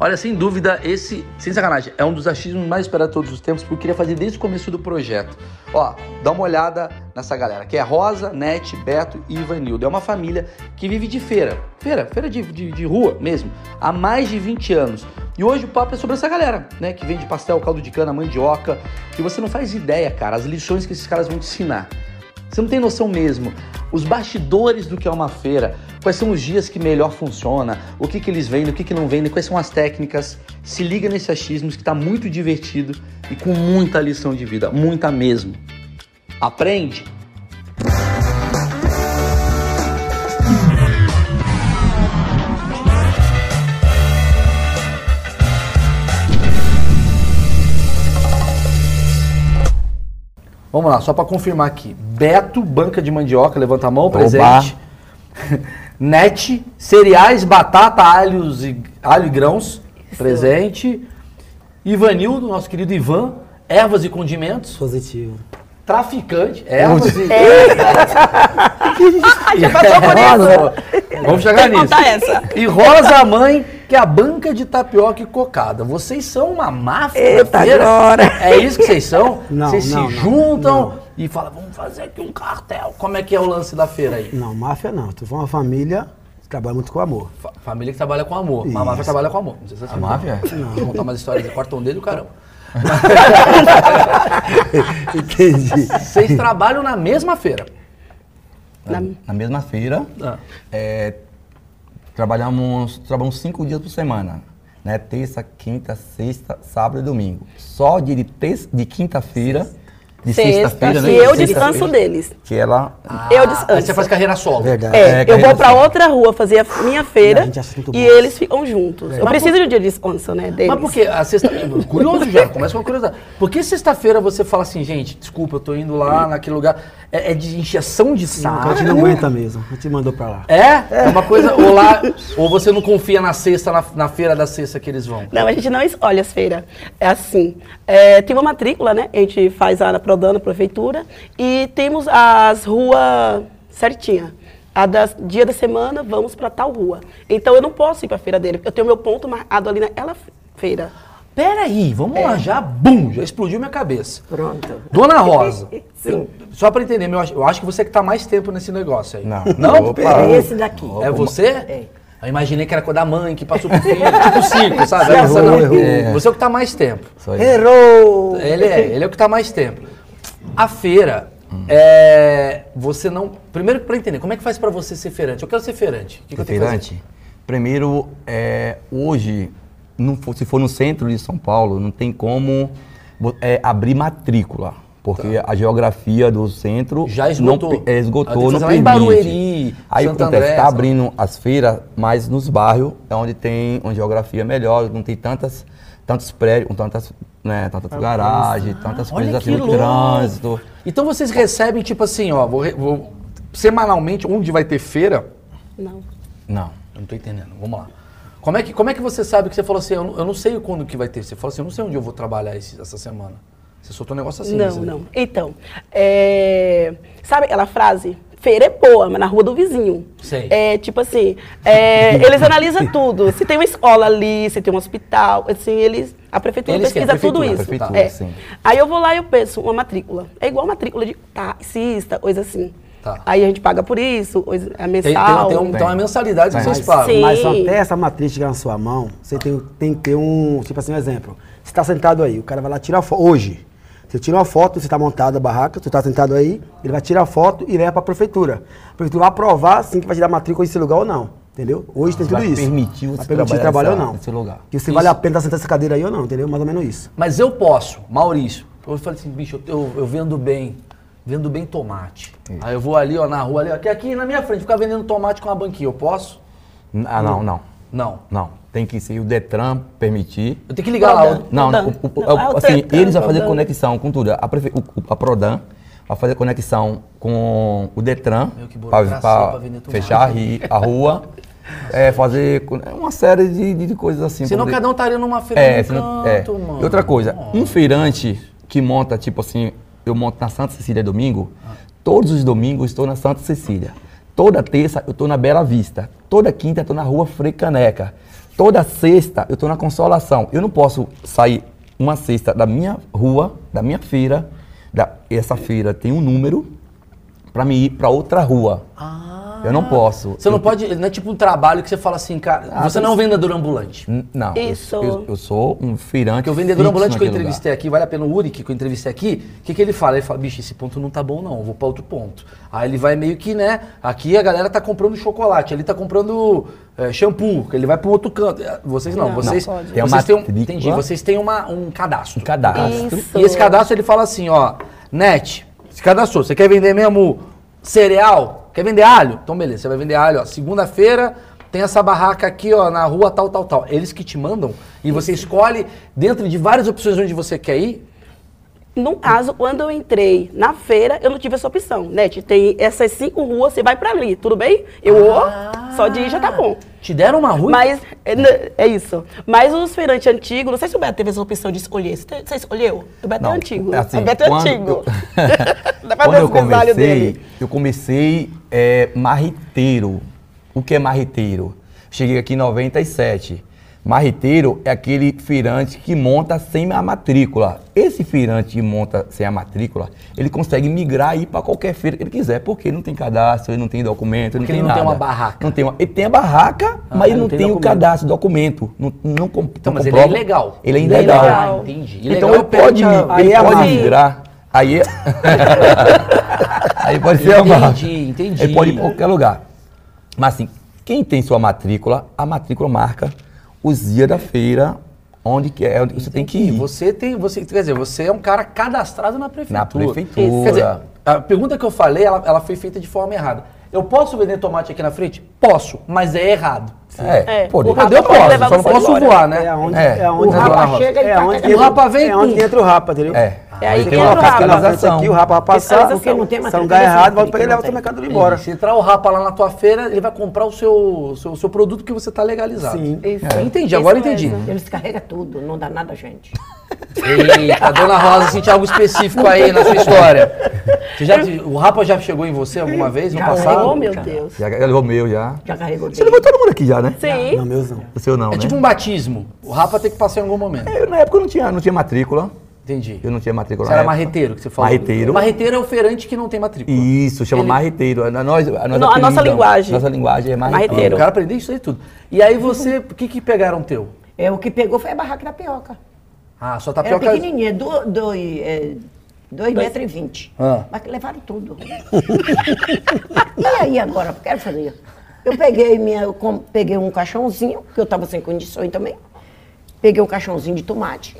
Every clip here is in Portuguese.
Olha, sem dúvida, esse, sem sacanagem, é um dos achismos mais esperados de todos os tempos, porque eu queria fazer desde o começo do projeto. Ó, dá uma olhada nessa galera, que é Rosa, Nete, Beto e Ivanildo. É uma família que vive de feira, feira, feira de, de, de rua mesmo, há mais de 20 anos. E hoje o papo é sobre essa galera, né, que vende pastel, caldo de cana, mandioca, e você não faz ideia, cara, as lições que esses caras vão te ensinar. Você não tem noção mesmo. Os bastidores do que é uma feira, quais são os dias que melhor funciona, o que, que eles vendem, o que, que não vendem, quais são as técnicas. Se liga nesse achismos que está muito divertido e com muita lição de vida, muita mesmo. Aprende! Vamos lá, só para confirmar aqui. Beto, banca de mandioca, levanta a mão, presente. Net, cereais, batata, alhos e, alho e grãos, Isso. presente. Ivanildo, nosso querido Ivan, ervas e condimentos. Positivo. Traficante, ervas e... Já passou por Rosa, Vamos chegar Tem que nisso. E Rosa Mãe, que é a banca de tapioca e cocada. Vocês são uma máfia da Eita. É isso que vocês são? Não, vocês não, se não, juntam não. e falam, vamos fazer aqui um cartel. Como é que é o lance da feira aí? Não, máfia não. Tu foi uma família que trabalha muito com amor. Fa- Família que trabalha com amor. Isso. máfia trabalha com amor. Não sei se você sabe. máfia? Vou contar umas histórias de cortam dele e o caramba. Entendi. Vocês trabalham na mesma feira. Na- Na mesma feira, Ah. é, trabalhamos, trabalhamos cinco dias por semana. Né? Terça, quinta, sexta, sábado e domingo. Só de, terça- de quinta-feira, de Sexta, sexta-feira, né? e eu descanso deles. Que ela... eu Aí descanso. você faz carreira solo. Verdade. É, É, eu vou pra solo. outra rua fazer a minha feira e bom. eles ficam juntos. Eu preciso de um dia de descanso, né, deles. Mas por que a sexta... Curioso já, começa com uma curiosidade. Por que sexta-feira você fala assim, gente, desculpa, eu tô indo lá naquele lugar. É, é de encheção de A saco? gente não aguenta mesmo. A gente mandou pra lá. É? É uma coisa. Ou lá. Ou você não confia na sexta, na, na feira da sexta que eles vão? Não, a gente não escolhe as feiras. É assim. é, tem uma matrícula, né? A gente faz a Prodan na prefeitura. E temos as ruas certinha. A das dia da semana, vamos para tal rua. Então eu não posso ir para a feira dele. Eu tenho meu ponto marcado ali naquela feira. Peraí, vamos lá, já, bum, já explodiu minha cabeça. Pronto. Dona Rosa, Sim. só pra entender, eu acho, eu acho que você que tá mais tempo nesse negócio aí. Não. Não? Opa. É esse daqui. É você? É. Eu imaginei que era coisa da mãe, que passou pro filho, tipo cinco, sabe? Errou, não. errou. Você é o que tá mais tempo. Errou! Ele é, ele é o que tá mais tempo. A feira, é, você não... Primeiro, pra entender, como é que faz pra você ser feirante? Eu quero ser feirante. O que que eu tenho que fazer? Primeiro, é, hoje, for- se for no centro de São Paulo, não tem como é, abrir matrícula. Porque a geografia do centro Tá. Já esgotou. Não, é, Ah, esgotou, tem que não em permite. Barueri, Aí Santo acontece, tá sabe? abrindo as feiras, mas nos bairros é onde tem uma geografia melhor, não tem tantas, tantos prédios, tantas, né, tantas garagens, tantas Ah, Olha coisas assim no trânsito. Então vocês recebem, tipo assim, ó, vou, vou- semanalmente, onde vai ter feira, Não. Não. eu não tô entendendo, vamos lá. Como é que, como é que você sabe que você falou assim, eu não, eu não sei quando que vai ter? Você falou assim, eu não sei onde eu vou trabalhar esse- essa semana. Você soltou um negócio assim. não, né? não. Então, é, sabe aquela frase? Feira é boa, mas na rua do vizinho. Sei. É tipo assim, é, eles analisam tudo. Se tem uma escola ali, se tem um hospital, assim, eles. A prefeitura Eles pesquisa tudo prefeitura, isso. a prefeitura, É. sim. Aí eu vou lá e eu penso, uma matrícula. É igual matrícula de taxista, coisa assim. Tá. Aí a gente paga por isso, é Tem, tem, mensal. tem um- então é mensalidade que Tem. vocês pagam. Sim. Mas até essa matriz chegar na sua mão, você tem, tem que ter um, tipo assim, um exemplo. Você está sentado aí, o cara vai lá tirar foto. Hoje, você tira uma foto, você está montado a barraca, você está sentado aí, ele vai tirar a foto e leva para a prefeitura. A prefeitura vai aprovar, sim, que vai te dar matrícula nesse lugar ou não. Entendeu? Hoje tem tudo Vai isso. permitir você vai permitir trabalhar trabalho ou nessa- não. nesse lugar. Que se Isso. vale a pena estar sentado nessa cadeira aí ou não, entendeu? Mais ou menos isso. Mas eu posso, Maurício. Eu falei assim, bicho, eu, eu vendo bem, vendo bem tomate. Aí eu vou ali, ó, na rua ali, ó, aqui, aqui na minha frente, ficar vendendo tomate com uma banquinha. Eu posso? Ah, não, não. Não. Não. Tem que ser o Detran permitir. Eu tenho que ligar lá. Prodan. o- Não, Prodan. o- o- Não, é o assim, Detran, eles vão fazer Prodan. conexão com tudo. A, prefe, o, o- a Prodan vai fazer conexão com o Detran Meu, que para fechar a, rua, é, fazer uma série de, de- de coisas assim. Senão poder- cada um estaria numa feira é, no senão- é. canto, mano. E outra coisa, um feirante que monta, tipo assim, eu monto na Santa Cecília domingo, todos os domingos estou na Santa Cecília. Toda terça eu estou na Bela Vista. Toda quinta eu estou na rua Frei Caneca. toda sexta eu tô na consolação. Eu não posso sair uma sexta da minha rua, da minha feira, da, essa feira tem um número para me ir para outra rua. Eu não posso. Você não Eu- pode. Não é tipo um trabalho que você fala assim, cara. Ah, você não é um vendedor ambulante. Não. eu- Isso. Eu, eu sou um feirante. Porque o vendedor fixo ambulante que eu entrevistei aqui, vale a pena o Uric que eu entrevistei aqui, o que, que ele fala? Ele fala, bicho, esse ponto não tá bom não, eu vou pra outro ponto. Aí ele vai meio que, né, aqui a galera tá comprando chocolate, ali tá comprando é, shampoo, que ele vai pro outro canto. Vocês não, Não, vocês, não uma vocês têm um, entendi, vocês têm uma, um cadastro. Um cadastro. Isso. E esse cadastro ele fala assim, ó, net, se cadastrou, você quer vender mesmo cereal? Quer vender alho? Então beleza, você vai vender alho, ó, segunda-feira tem essa barraca aqui, ó, na rua tal, tal, tal. Eles que te mandam e você escolhe dentro de várias opções onde você quer ir. No caso, quando eu entrei na feira, eu não tive essa opção, né? Tem essas cinco ruas, você vai pra ali, tudo bem? Eu vou, só de ir já tá bom. Te deram uma rua? Mas, é, é isso. Mas os feirantes antigos, não sei se o Beto teve essa opção de escolher. Você, você escolheu? O Beto Não, é antigo. assim, o Beto é antigo. eu- Dá pra Quando ver eu comecei, dele. eu comecei é, marriteiro. O que é marriteiro? Cheguei aqui em 97. Marriteiro é aquele feirante que monta sem a matrícula. Esse feirante que monta sem a matrícula, ele consegue migrar e ir para qualquer feira que ele quiser, porque ele não tem cadastro, ele não tem documento, ele Porque não ele tem não tem nada. uma barraca. Não tem uma, ele tem a barraca, Ah, mas ele não não tem tem, o cadastro, documento. Não, não, com- Então, não mas ele é comprova. ilegal. Ele é Ele é ilegal. ilegal. Ah, entendi. Então Ilegal ele pode, perante a- ele é pode migrar. Aí é... Aí pode ser a máfia. Entendi, entendi. Ele pode ir para qualquer lugar. Mas assim, quem tem sua matrícula, a matrícula marca os dias da feira, onde que é, onde você tem que E ir. você tem, você, quer dizer, você é um cara cadastrado na prefeitura. Na prefeitura. Quer dizer, a pergunta que eu falei, ela, ela foi feita de forma errada. Eu posso vender tomate aqui na frente? Posso, mas é errado. É, É, pode. o eu posso, só não posso voar, né? É onde, É. é onde O rapa chega, é tá onde cagando. O rapa vem É onde com- que entra o rapa, entendeu? É. É aí que Tem uma o rapa. fiscalização aqui, o rapa vai passar. Porque não tem se é um lugar desse errado, vai jeito, pegar e não leva o seu mercadoria embora. Se entrar o rapa lá na tua feira, ele vai comprar o seu, seu, seu produto que você tá legalizado. Sim. Isso. É, entendi, agora Isso entendi. mesmo. Eles carregam tudo, não dá nada, gente. Eita, a dona Rosa sentiu algo específico aí na sua história. Você já, o rapa já chegou em você alguma vez no Já, passado? Oh, meu Já. Deus. Já, já levou o meu já. Já carregou Você dele. levou todo mundo aqui já, né? Sim. Não, meus não. O seu não, É né? tipo um batismo. O rapa tem que passar em algum momento. Eu, na época eu não tinha, não tinha matrícula. Entendi. Eu não tinha matrícula Você na era época. marreteiro que você falou. Marreteiro. Marreteiro é o feirante que não tem matrícula. Isso, chama Ele- marreteiro. A, nós, a, nós Não, a nossa apelidamos- linguagem. Nossa linguagem é marreteiro. Marreteiro. Eu quero aprender isso aí tudo. E aí você, o que que pegaram teu? É, o que pegou foi a barraca da pioca. Ah, sua Era tapioca... pequenininha, do, do, é, 2 metros e 20. Ah. Mas levaram tudo. e aí agora, quero fazer. Eu peguei, minha, eu com- peguei um caixãozinho, que eu estava sem condições também. Peguei um caixãozinho de tomate,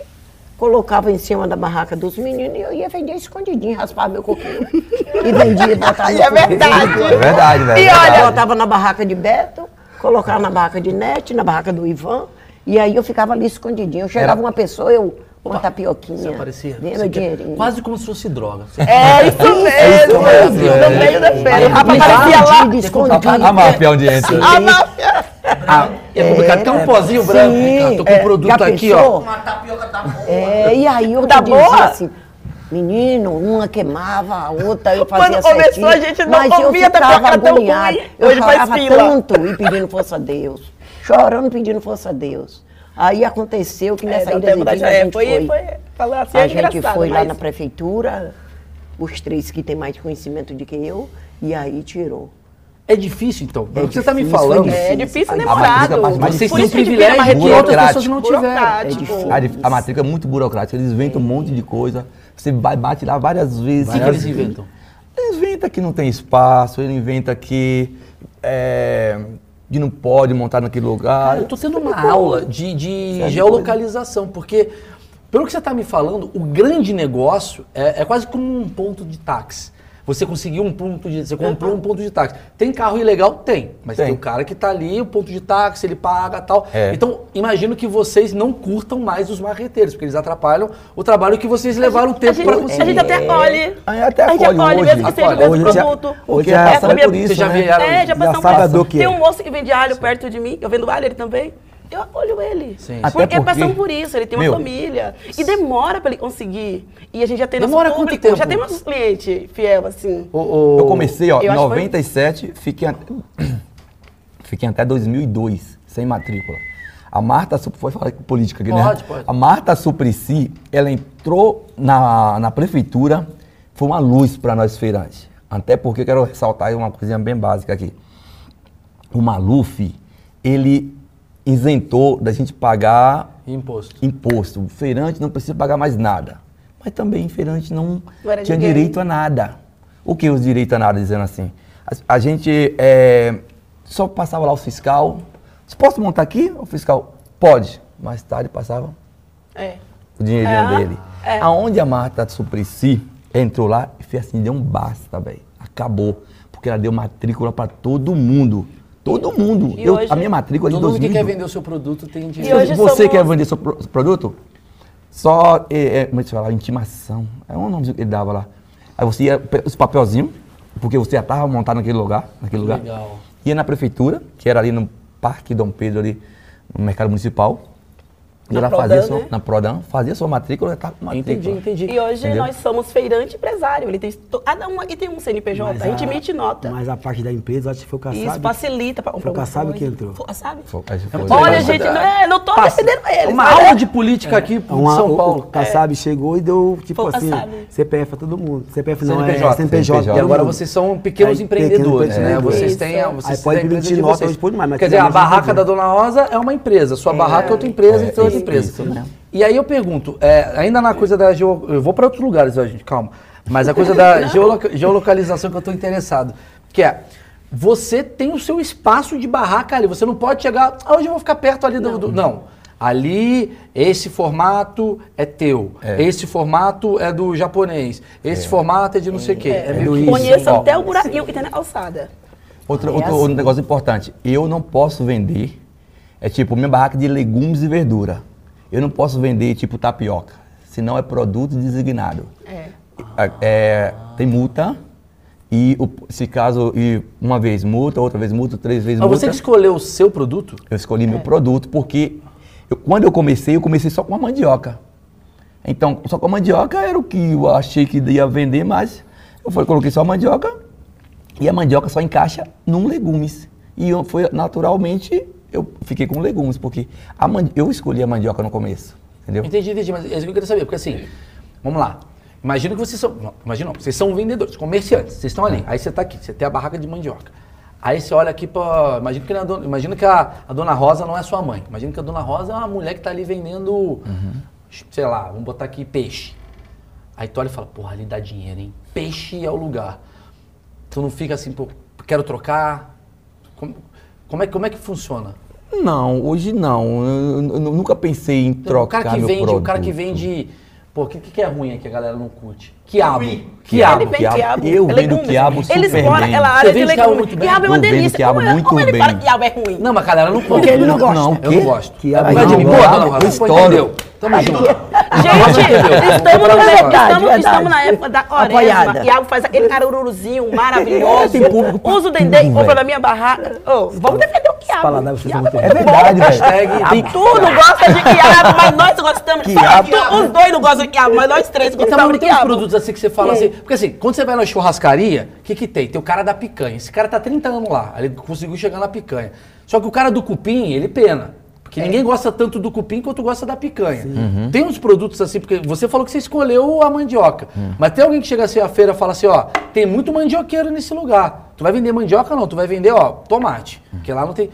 colocava em cima da barraca dos meninos e eu ia vender escondidinho, raspar meu coquinho. E vendia, botava no É verdade. É verdade, velho. E olha- Botava na barraca de Beto, colocava na barraca de Nete, na barraca do Ivan, e aí eu ficava ali escondidinho. Eu chegava Era- uma pessoa, eu, uma tapioquinha, Você aparecia. vem Você meu quer- dinheirinho. Quase como se fosse droga. Você- É isso mesmo. isso mesmo, No é. meio da feira. Aparecia lá. escondido. A máfia entra. A máfia. Ah, é complicado, tem um pozinho branco. cara, tô com é, o produto aqui, ó. É, e aí eu Tá te dizia boa? assim, menino, uma queimava, a outra eu Quando fazia começou, certinho, a gente não mas eu comia ficava agoniada. ruim, Eu hoje faz chorava tanto e pedindo força a Deus. Chorando, pedindo força a Deus. Aí aconteceu que É, nessa não ida de vinda a é, gente foi, foi. foi, assim, a é gente foi lá mas- na prefeitura, os três que têm mais conhecimento do que eu, e aí tirou. É difícil, então. Pelo É que você tá me difícil, falando, É difícil e A demorado. matrícula mais vocês têm um privilégio que outras pessoas não tiveram. É difícil. A, dif- a matrícula é muito burocrática. Eles inventam um monte de coisa. Você vai, bate lá várias vezes. O que, que eles inventam? Eles inventam que não tem espaço, ele inventa que, é, que não pode montar naquele lugar. Cara, eu tô tendo uma aula de, de geolocalização, porque, pelo que você está me falando, o grande negócio é, é quase como um ponto de táxi. Você conseguiu um ponto de. Você comprou um ponto de táxi. Tem carro ilegal? Tem. Mas tem, Tem. o cara que tá ali, o ponto de táxi, ele paga tal. É. Então, imagino que vocês não curtam mais os marreteiros, porque eles atrapalham o trabalho que vocês levaram A tempo gente, para a conseguir. gente até acolhe. Aí até a gente acolhe acolhe, hoje. mesmo que seja o Acolhe. mesmo Hoje já- produto. hoje É, já sabia- sabe por isso, já né? vieram. É, já Já a por- que Tem é. um moço que vende alho perto de mim, eu vendo alho ele também. Eu acolho ele. Sim. Até Porque, porque- passamos por isso, ele tem uma Meu. família. E demora pra ele conseguir. E a gente já tem nosso Demora quanto público, tempo? Já tem nossos clientes fiel, assim. O- o- Eu comecei, ó, em acho que foi- 97, fiquei até, fiquei até 2002 sem matrícula. A Marta, foi falar com política aqui, Pode, né? pode. A Marta Suplicy, ela entrou na, na prefeitura, foi uma luz para nós feirantes. Até porque eu quero ressaltar uma coisinha bem básica aqui. O Maluf, ele isentou da gente pagar Imposto. imposto. O feirante não precisa pagar mais nada. Mas também o feirante não, Não era tinha ninguém. direito a nada. O que os direitos a nada, dizendo assim? A, a gente é, só passava lá o fiscal. Você posso montar aqui? O fiscal, pode. Mais tarde passava É. o dinheirinho É, dele. é. Aonde a Marta Suplicy entrou lá e fez assim, deu um basta, velho. Acabou. Porque ela deu matrícula para todo mundo. Todo mundo. E Eu- hoje- a minha matrícula é de Todo mundo que 2000. quer vender o seu produto tem E dinheiro. hoje você somos- quer vender seu pro- produto? Só, é, é, como é que se fala? Intimação. É um nome que ele dava lá. Aí você ia, os papelzinhos, porque você já estava montado naquele lugar, naquele lugar. Legal. Ia na prefeitura, que era ali no Parque Dom Pedro, ali no Mercado Municipal. E Na ela Prodan, fazia sua, né? na Prodan, fazia sua matrícula, estava com matrícula. Entendi, entendi. E hoje Entendeu? nós somos feirante e empresário. Ele tem cada um aqui tem um CNPJ. Mas a gente emite nota. Mas a parte da empresa, acho que foi o Kassab. Isso facilita para Foi o Kassab que entrou. Foi foi- Olha, gente, não, é, não tô Passa. defendendo eles. Uma mas aula é- de política aqui em São Paulo. o Kassab chegou e deu, tipo Foi assim. CPF pra todo mundo. CPF não CNPJ. é CNPJ. E todo agora vocês são pequenos Aí, empreendedores, né? Vocês têm, a- vocês Aí pode a empresa emitir de nota vocês. hoje, pode mais, mas Quer dizer, a antigamente não barraca da Dona Rosa é uma empresa, sua barraca é outra empresa, então é empresa. isso mesmo. E aí eu pergunto, é, ainda na coisa da geo... Eu vou para outros lugares, ó, gente, calma. Mas a coisa da geoloca- geolocalização que eu estou interessado, que é, você tem o seu espaço de barraca ali, você não pode chegar, ah, hoje eu vou ficar perto ali do... do- Não. Ali, esse formato é teu, É. esse formato é do japonês, esse formato é de não sei o quê. É, meio que isso. Conheço Ó. até o buraquinho que tem na calçada. Outro, É outro, assim. outro negócio importante. Eu não posso vender, é tipo, minha barraca de legumes e verdura. Eu não posso vender tipo tapioca, senão é produto designado. É. É, tem multa e o- se caso e uma vez multa, outra vez multa, três vezes Mas multa. você que escolheu o seu produto? Eu escolhi É. meu produto porque eu- quando eu comecei, eu comecei só com a mandioca. Então, só com a mandioca era o que eu achei que ia vender, mas eu fui, coloquei só a mandioca e a mandioca só encaixa num legumes. E eu, foi naturalmente eu fiquei com legumes, porque eu escolhi a mandioca no começo, entendeu? Entendi, entendi, mas é isso que eu queria saber, porque assim, vamos lá. Imagina que vocês são. Não, imagina, não, vocês são vendedores, comerciantes, vocês estão ali. Aí você está aqui, você tem a barraca de mandioca. Aí você olha aqui para. Imagina que, a dona, imagina que a, a dona Rosa não é sua mãe. Imagina que a dona Rosa é uma mulher que está ali vendendo, sei lá, vamos botar aqui peixe. Aí tu olha e fala, porra, ali dá dinheiro, hein? Peixe é o lugar. Tu não fica assim, pô, quero trocar. Como, como é, como é que funciona? Não, hoje não. Eu, eu- eu nunca pensei em trocar o cara que vende, o cara que vende. Pô, o que, que é ruim aqui que a galera não curte? Quiabo. Quiabo. Ele quiabo. quiabo. Eu é vendo legumes. quiabo Ele super explora bem. aquela Você área de quiabo legumes. bem? Quiabo é uma delícia. quiabo como, é- muito como ele bem. fala que quiabo é ruim? Não, mas a galera não come. Porque ele não gosta. Não, Eu não gosto. Quiabo É não Rosa. Eu Pô, estouro. entendeu? Tamo junto. Gente, estamos, É na- verdade, estamos, verdade. estamos na época da quaresma. Apoiada. Iago faz aquele caruruzinho maravilhoso. É, tem público pra Usa o dendê, tudo, compra na minha barraca. Ô, vamos defender o quiabo. Quiabo é É verdade, velho. Hashtag tem- Tudo gosta de quiabo, mas nós gostamos. Quiabo. Tu- Os dois não gostam de quiabo, mas nós três gostamos não de quiabo. produtos assim que você fala assim. Porque assim, quando você vai na churrascaria, o que, que tem? Tem o cara da picanha. Esse cara tá 30 anos lá. Ele conseguiu chegar na picanha. Só que o cara do cupim, ele pena. Porque ninguém gosta tanto do cupim quanto gosta da picanha. Tem uns produtos assim, porque você falou que você escolheu a mandioca. Mas tem alguém que chega assim à feira e fala assim, ó, tem muito mandioqueiro nesse lugar. Tu vai vender mandioca não, tu vai vender, ó, tomate. Porque lá não tem.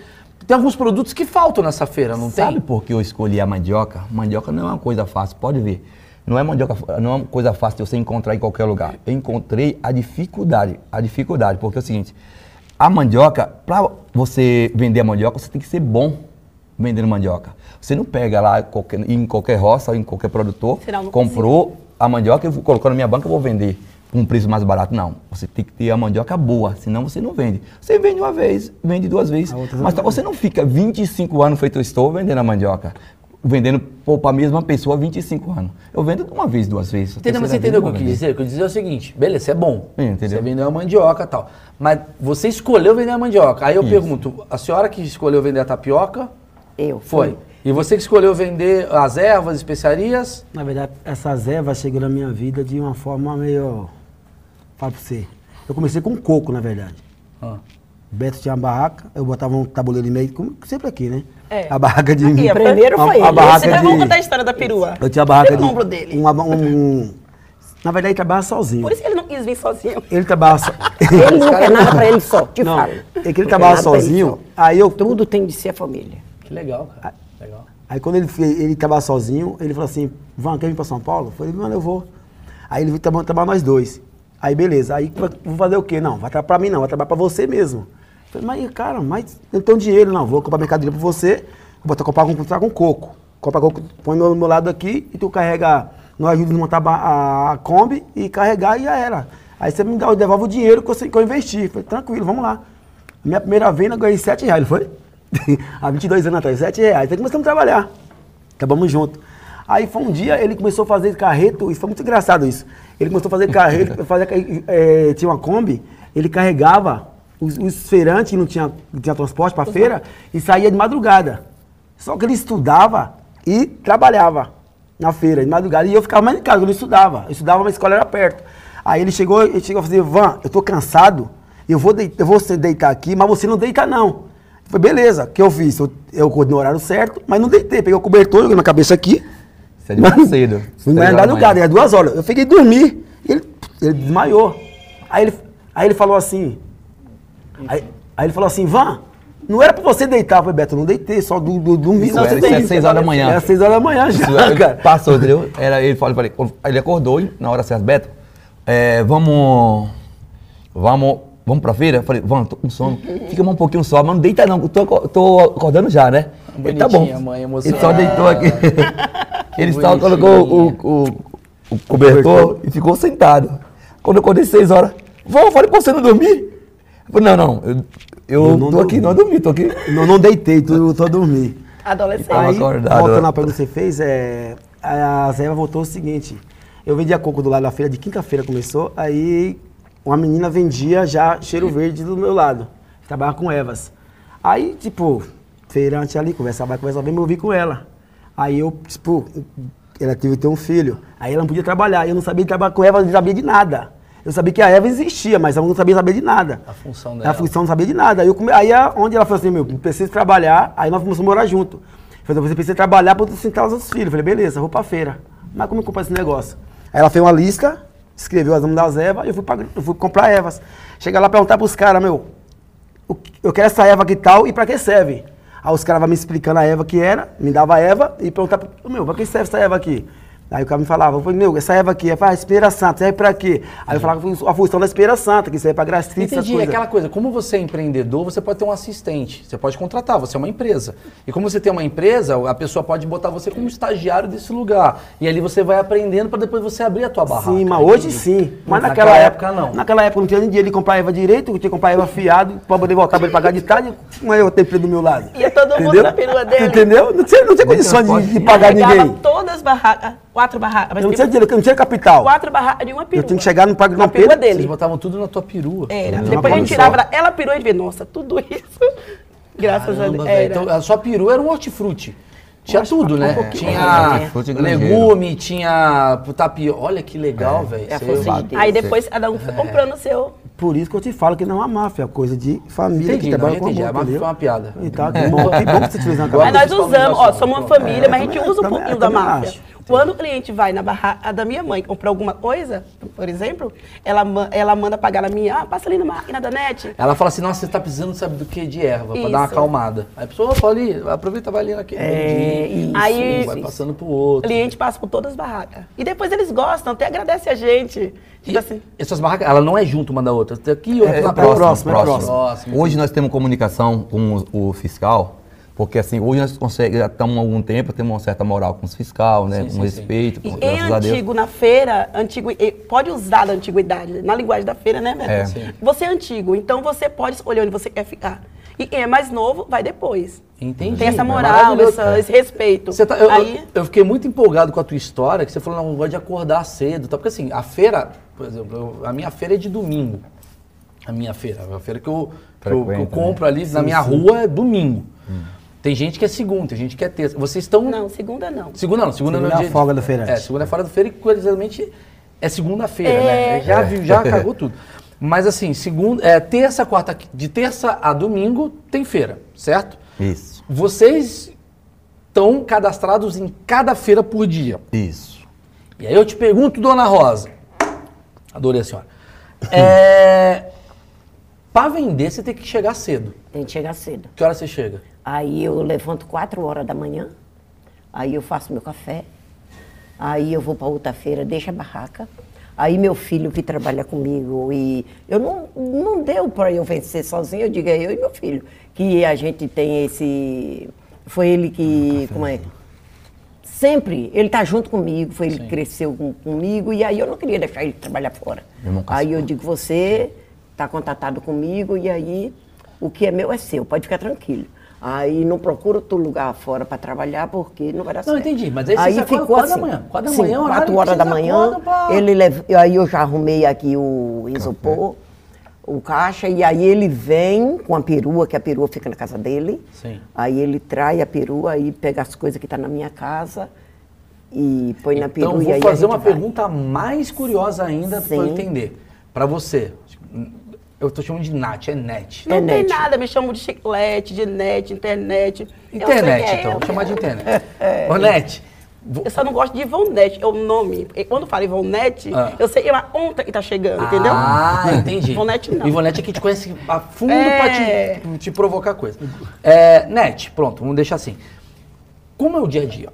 Tem alguns produtos que faltam nessa feira, não Sabe tem? por que eu escolhi a mandioca? Mandioca não é uma coisa fácil, pode ver. Não é mandioca, não é uma coisa fácil de você encontrar em qualquer lugar. Eu encontrei a dificuldade, a dificuldade, porque é o seguinte, a mandioca, para você vender a mandioca, você tem que ser bom vendendo mandioca. Você não pega lá qualquer- em qualquer roça ou em qualquer produtor, Senão comprou a mandioca e vou- colocou na minha banca, eu vou vender com um preço mais barato. Não, você tem que ter a mandioca boa, senão você não vende. Você vende uma vez, vende duas vezes, mas não você não fica 25 anos feito eu estou vendendo a mandioca. Vendendo para a mesma pessoa 25 anos. Eu vendo uma vez, duas vezes. Entendeu? Mas você entendeu o que eu quis dizer? O que eu quis dizer é o seguinte, beleza, é bom. Sim, entendeu? Você vendeu a mandioca e tal. Mas você escolheu vender a mandioca. Aí eu Isso. pergunto, a senhora que escolheu vender a tapioca, Eu. foi. E você que escolheu vender as ervas, especiarias, Na verdade, essas ervas chegou na minha vida de uma forma meio. Falo pra você. Eu comecei com coco, na verdade. ah, Beto tinha uma barraca, eu botava um tabuleiro em meio, como sempre aqui, né? É. A barraca de. Aqui, a primeiro foi a, a ele. barraca Esse, né, de, vamos contar a história da perua. Eu tinha a barraca Pelo de. ombro dele. uma- um, na verdade, ele trabalhava sozinho. Por isso que ele não quis vir sozinho. Ele trabalhava so... Ele não quer nada pra ele só, te Não, falo. é que ele Não pra ele sozinho, aí eu. Tudo tem de ser a família. Que legal, cara. Legal. Aí quando ele, ele trabalhava sozinho, ele falou assim, Van, quer vir pra São Paulo? Eu falei, mano, eu vou. Aí ele veio trabalhar trabalhar nós dois. Aí beleza, aí vou fazer o quê? Não, vai trabalhar pra mim não, vai trabalhar pra você mesmo. Falei, mas cara, mas eu tenho dinheiro, não, vou comprar mercadoria pra você, vou botar, comprar com, comprar com coco. Comprar coco, põe no meu lado aqui e tu carrega, nós ajuda a montar a, Kombi e carregar e já era. Aí você me dá, devolve o dinheiro que eu, que eu investi. Falei, tranquilo, vamos lá. Minha primeira venda eu ganhei 7 reais, não foi? Há 22 anos atrás, 7 reais. Aí começamos a trabalhar. Acabamos junto. Aí foi um dia, ele começou a fazer carreto, e foi muito engraçado isso. Ele começou a fazer carreto, fazer, eh, tinha uma Kombi, ele carregava os, os feirantes que não tinha, não tinha transporte para feira e saía de madrugada. Só que ele estudava e trabalhava na feira, de madrugada. E eu ficava mais em casa, eu não estudava. Eu estudava, mas a escola era perto. Aí ele chegou, ele chegou a fazer, Van, eu tô cansado, eu vou, deitar, eu vou deitar aqui, mas você não deita não. Falei, beleza, o que eu fiz? Eu, eu acordei no horário certo, mas não deitei. Peguei o cobertor, joguei na cabeça aqui. Isso é de manhã cedo. Fui mais da madrugada, era duas horas. Eu fiquei dormir. E ele, ele desmaiou. Aí ele, aí ele falou assim. Aí, aí ele falou assim, Van, não era pra você deitar. Eu falei, Beto, eu não deitei, só do, do, dormi. Isso não, era- isso era deita. seis horas da manhã. Era seis horas da manhã já, Isso, aí cara. Passou, entendeu? Era, ele falou, falei, ele acordou na hora certa, Beto, é, vamos. Vamos. Vamos pra feira? Eu falei, vamos, tô com sono. Fica mais um pouquinho só, mas não deita não, tô, tô acordando já, né? Ele tá bom. Mãe, ele só deitou aqui. ele só colocou o, o, o cobertor e ficou sentado. Quando eu acordei seis horas, vó, eu falei pra você não dormir? Não, não, eu, eu, Eu não tô aqui, não dormi, tô aqui. Não, não deitei, tô, tô dormir. Adolescente. Aí, acordado. voltando à pergunta que você fez, é, a Zé voltou o seguinte. Eu vendia coco do lado da feira, de quinta-feira começou, aí uma menina vendia já cheiro verde do meu lado. Trabalhava com Evas. Aí, tipo, feirante ali, conversava, vai, conversava, bem, eu vi com ela. Aí eu, tipo, ela teve que ter um filho. Aí ela não podia trabalhar. Eu não sabia trabalhar com Eva, não sabia de nada. Eu sabia que a Eva existia, mas eu não sabia saber de nada. A função A dela. função não sabia de nada. Aí, eu come... aí a- onde ela falou assim, meu, preciso trabalhar, aí nós fomos morar junto. Falei, você precisa trabalhar para sustentar os seus filhos. Falei, beleza, vou pra feira. Mas como eu compro esse negócio? Aí ela fez uma lista, escreveu as nomes das ervas, e eu fui, pra, eu fui comprar ervas. Chega lá perguntar pros caras, meu, que- eu quero essa erva aqui tal e pra que serve? Aí os caras vão me explicando a erva que era, me dava a erva e perguntava, meu, pra que serve essa erva aqui? Aí o cara me falava, eu falei, meu, essa erva aqui é para Espera Santa, serve pra quê? Aí eu falava a função da Espera Santa, que serve pra gastrite, essas Entendi, coisas. aquela coisa, como você é empreendedor, você pode ter um assistente, você pode contratar, você é uma empresa. E como você tem uma empresa, a pessoa pode botar você como estagiário desse lugar. E ali você vai aprendendo para depois você abrir a tua barraca. Sim, mas hoje Entendi. sim. Mas Naquela naquela, época, época, não. Naquela época não tinha nem dinheiro de comprar erva direito, eu tinha que comprar erva fiado pra poder voltar pra ele pagar de tarde, com eu ter do meu lado. Ia todo mundo na perua dele. Entendeu? Não tinha, não tinha condição de, de pagar ninguém. todas as barracas, quatro barracas, mas Eu não tinha dinheiro, eu não tinha capital. quatro barracas de uma perua. Eu tinha que chegar no Parque na Dom perua Pedro. Vocês dele. botavam tudo na tua perua. Era. Não, Depois a gente só. tirava, ela- ela pirou e vê, nossa, tudo isso. Graças a Caramba, Deus. velho. Era. Então, a sua perua era um hortifruti. Tinha tudo, né? pouquinho. Tinha granjeiro. legume, tinha tapioca. Olha que legal, velho. É a de Deus. Aí depois cada um foi comprando o seu. Por isso que eu te falo que não é uma máfia, é coisa de família Entendi, que não, trabalha eu com entendi. amor, A máfia foi uma piada. E tá, que bom, que bom que você utilizou na Mas nós usamos, ó, somos uma família, É, mas a gente também- usa um pouquinho da máfia. Acho. Quando o cliente vai na barraca da minha mãe comprar alguma coisa, por exemplo, ela, ela manda pagar na minha, ah, passa ali na máquina da net. Ela fala assim, nossa, você tá precisando, sabe do que? De erva, pra dar uma acalmada. Aí a pessoa opa, ali, aproveita, vai ali naquele. É, Entendi. isso, Aí- vai isso. passando pro O outro. cliente passa por todas as barracas. E depois eles gostam, até agradece a gente. E Tipo assim, essas barracas, ela não é junto uma da outra. Tem aqui outra É, na tá próxima. próximo, é próximo. Próximo. Hoje nós temos comunicação com o, o fiscal, porque assim, hoje nós conseguimos, já estamos há algum tempo, temos uma certa moral com os fiscal, né? Sim, com sim, respeito, E com, em graças a Deus. antigo, na feira, antigo, e- pode usar da antiguidade, na linguagem da feira, né, Beto? É. Sim. Você é antigo, então você pode escolher onde você quer ficar. E quem é mais novo, vai depois. Entendi. Tem essa É moral, essa- esse respeito. Você tá- eu, Aí, eu- eu fiquei muito empolgado com a tua história, que você falou, não, eu gosto de acordar cedo. Tá? Porque assim, a feira, por exemplo, eu- a minha feira é de domingo. A minha feira, a feira que eu, que eu, que eu Frequenta, compro ali na minha rua é domingo. Tem gente que é segunda, tem gente que é terça. Vocês estão. não, segunda não. Segunda não, segunda, Segunda não é a dia de- folga do feirante. É, segunda é fora do feira e curiosamente é segunda-feira, É. né? Já, viu, já cagou tudo. Mas assim, segunda, é, terça, quarta, de terça a domingo tem feira, certo? Isso. Vocês estão cadastrados em cada feira por dia. Isso. E aí eu te pergunto, dona Rosa. Adorei a senhora. É, para vender, você tem que chegar cedo. Tem que chegar cedo. Que hora você chega? Aí eu levanto 4 horas da manhã, aí eu faço meu café, aí eu vou para outra feira, deixo a barraca. Aí meu filho que trabalha comigo e eu não, não deu para eu vencer sozinho, eu digo é eu e meu filho, que a gente tem esse foi ele que, como é? Sempre, ele tá junto comigo, foi ele que cresceu com- comigo e aí eu não queria deixar ele trabalhar fora. Eu Aí eu digo, você tá contatado comigo e aí o que é meu é seu, pode ficar tranquilo. Aí não procura outro lugar fora para trabalhar porque não vai dar Não, certo. entendi, mas aí você acorda quatro da manhã. Quatro da manhã quatro horas da manhã, pra- ele leva, aí eu já arrumei aqui o isopor, o caixa, e aí ele vem com a perua, que a perua fica na casa dele. Sim. Aí ele trai a perua, aí pega as coisas que tá na minha casa e põe na perua Então, e vou aí fazer uma vai. pergunta mais curiosa ainda para entender. Para você, eu tô chamando de NAT, é NET. Não É tem net. nada, me chamam de chiclete, de net, internet. Internet, é, então, vou chamar de internet. Ô, NET, Eu só não gosto de Ivonete, é o nome. Quando fala Ivonete, Ah. eu sei que é uma onta que tá chegando, entendeu? Ah, entendi. Ivonete não. Ivonete é que te conhece a fundo É. pra te, te provocar coisa. É, Net, pronto, vamos deixar assim. Como é o dia a dia